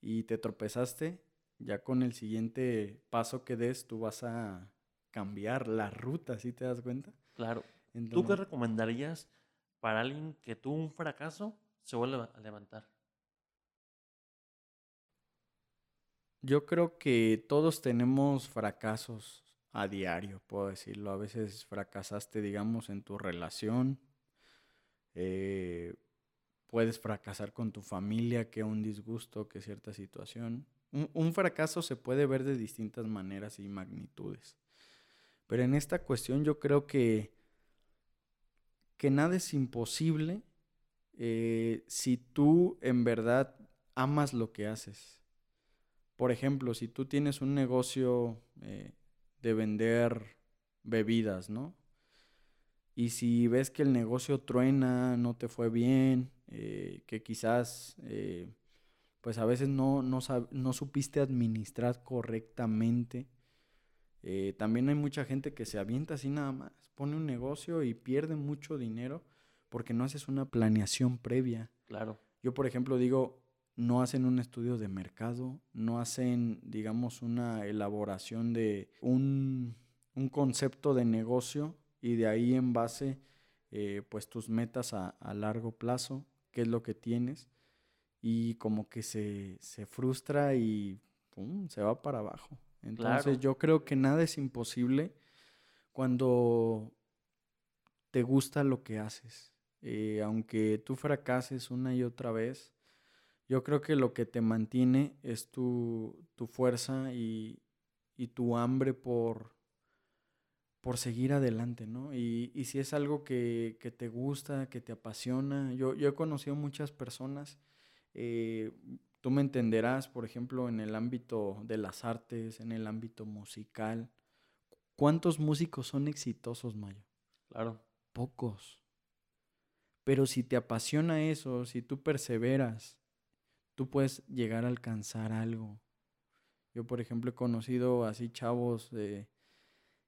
y te tropezaste, ya con el siguiente paso que des, tú vas a cambiar la ruta, ¿sí te das cuenta? Claro. ¿Tú qué recomendarías para alguien que tuvo un fracaso se vuelve a levantar? Yo creo que todos tenemos fracasos a diario, puedo decirlo. A veces fracasaste, digamos, en tu relación. Eh, puedes fracasar con tu familia, que un disgusto, que cierta situación. un, fracaso se puede ver de distintas maneras y magnitudes. Pero en esta cuestión yo creo que que nada es imposible eh, si tú en verdad amas lo que haces. Por ejemplo, si tú tienes un negocio eh, de vender bebidas, ¿no? Y si ves que el negocio truena, no te fue bien, eh, que quizás pues a veces no, no, no supiste administrar correctamente, también hay mucha gente que se avienta así nada más pone un negocio y pierde mucho dinero porque no haces una planeación previa. Claro. Yo, por ejemplo, digo, no hacen un estudio de mercado, no hacen, digamos, una elaboración de un, concepto de negocio y de ahí en base, eh, pues tus metas a, largo plazo, qué es lo que tienes, y como que se, frustra y se va para abajo. Entonces yo creo que nada es imposible cuando te gusta lo que haces. Eh, aunque tú fracases una y otra vez, yo creo que lo que te mantiene es tu, fuerza y, tu hambre por, por seguir adelante, ¿no? Y, si es algo que, te gusta, que te apasiona, yo, yo he conocido muchas personas, eh, tú me entenderás, por ejemplo, en el ámbito de las artes, en el ámbito musical, ¿Cuántos músicos son exitosos, Mayo? Claro. Pocos. Pero si te apasiona eso, si tú perseveras, puedes llegar a alcanzar algo. Yo, por ejemplo, he conocido así chavos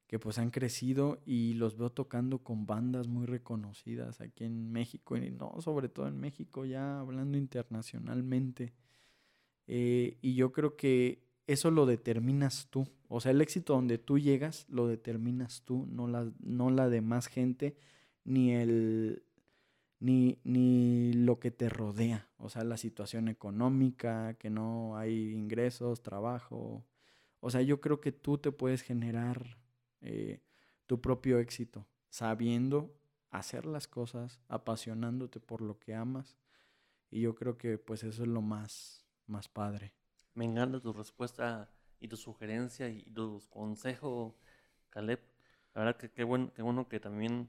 que pues han crecido y los veo tocando con bandas muy reconocidas aquí en México y no, sobre todo en México, ya hablando internacionalmente. Eh, y yo creo que eso lo determinas tú. O sea, el éxito donde tú llegas lo determinas tú, no la, no la demás gente, ni el ni, ni lo que te rodea. O sea, la situación económica, que no hay ingresos, trabajo. O sea, yo creo que tú te puedes generar eh, tu propio éxito, sabiendo hacer las cosas, apasionándote por lo que amas. Y yo creo que pues eso es lo más, más padre. Me encanta tu respuesta y tu sugerencia y tu consejo, Caleb. La verdad que qué bueno, qué bueno que también,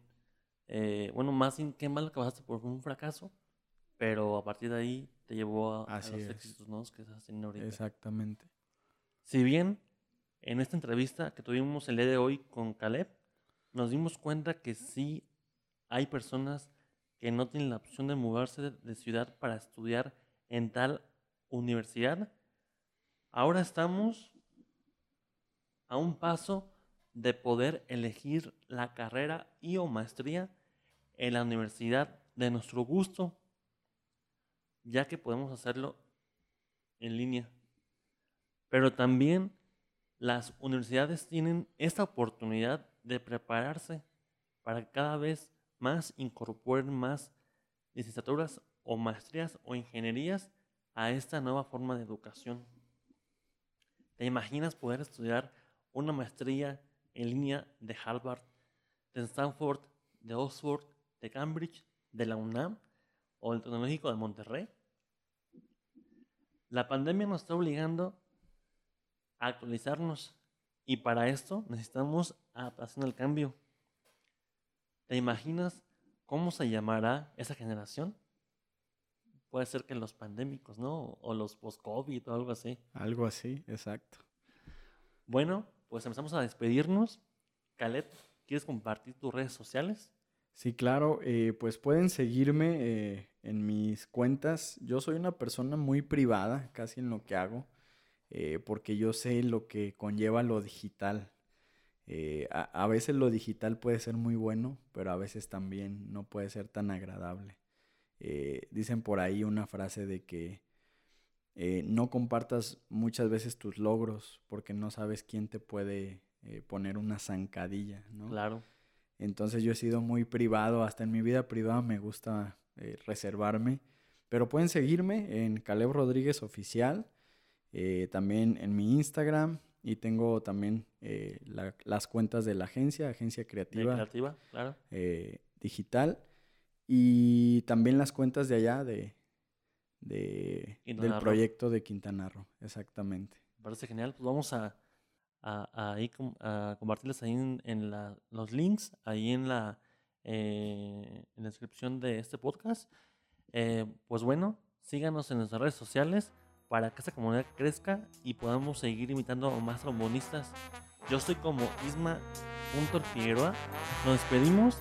eh, bueno, más sin qué mal que pasaste por un fracaso, pero a partir de ahí te llevó a, los éxitos ¿no? que estás teniendo ahorita. Exactamente. Si bien en esta entrevista que tuvimos el día de hoy con Caleb, nos dimos cuenta que sí hay personas que no tienen la opción de moverse de ciudad para estudiar en tal universidad Ahora estamos a un paso de poder elegir la carrera y o maestría en la universidad de nuestro gusto, ya que podemos hacerlo en línea. Pero también las universidades tienen esta oportunidad de prepararse para cada vez más incorporen más licenciaturas o maestrías o ingenierías a esta nueva forma de educación. ¿Te imaginas poder estudiar una maestría en línea de Harvard, de Stanford, de Oxford, de Cambridge, de la UNAM o del Tecnológico de Monterrey? La pandemia nos está obligando a actualizarnos y para esto necesitamos adaptación al cambio. ¿Te imaginas cómo se llamará esa generación? puede ser que los pandémicos, ¿no? O los post-COVID o algo así. Algo así, exacto. Bueno, pues empezamos a despedirnos. Calet, ¿quieres compartir tus redes sociales? Sí, claro, eh, pues pueden seguirme eh, en mis cuentas. Yo soy una persona muy privada, casi en lo que hago, eh, porque yo sé lo que conlleva lo digital. a, veces lo digital puede ser muy bueno, pero a veces también no puede ser tan agradable. Dicen por ahí una frase de que no compartas muchas veces tus logros porque no sabes quién te puede eh, poner una zancadilla, ¿no? Claro. Entonces yo he sido muy privado, hasta en mi vida privada me gusta eh, reservarme. Pero pueden seguirme en Caleb Rodríguez Oficial, también en mi Instagram y tengo también las cuentas de la agencia, Agencia Creativa. creativa, claro. digital. Y también las cuentas de allá de, de, del proyecto de Quintana Roo, exactamente. Me parece genial. Pues vamos a, a, a, compartirles ahí en, la, los links, ahí en la, eh, en la descripción de este podcast. Eh, pues bueno, síganos en nuestras redes sociales para que esta comunidad crezca y podamos seguir invitando a más trombonistas. Yo soy como Isma.figueroa. Nos despedimos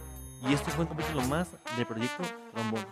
y esto fue un capítulo más de Proyecto Trombón.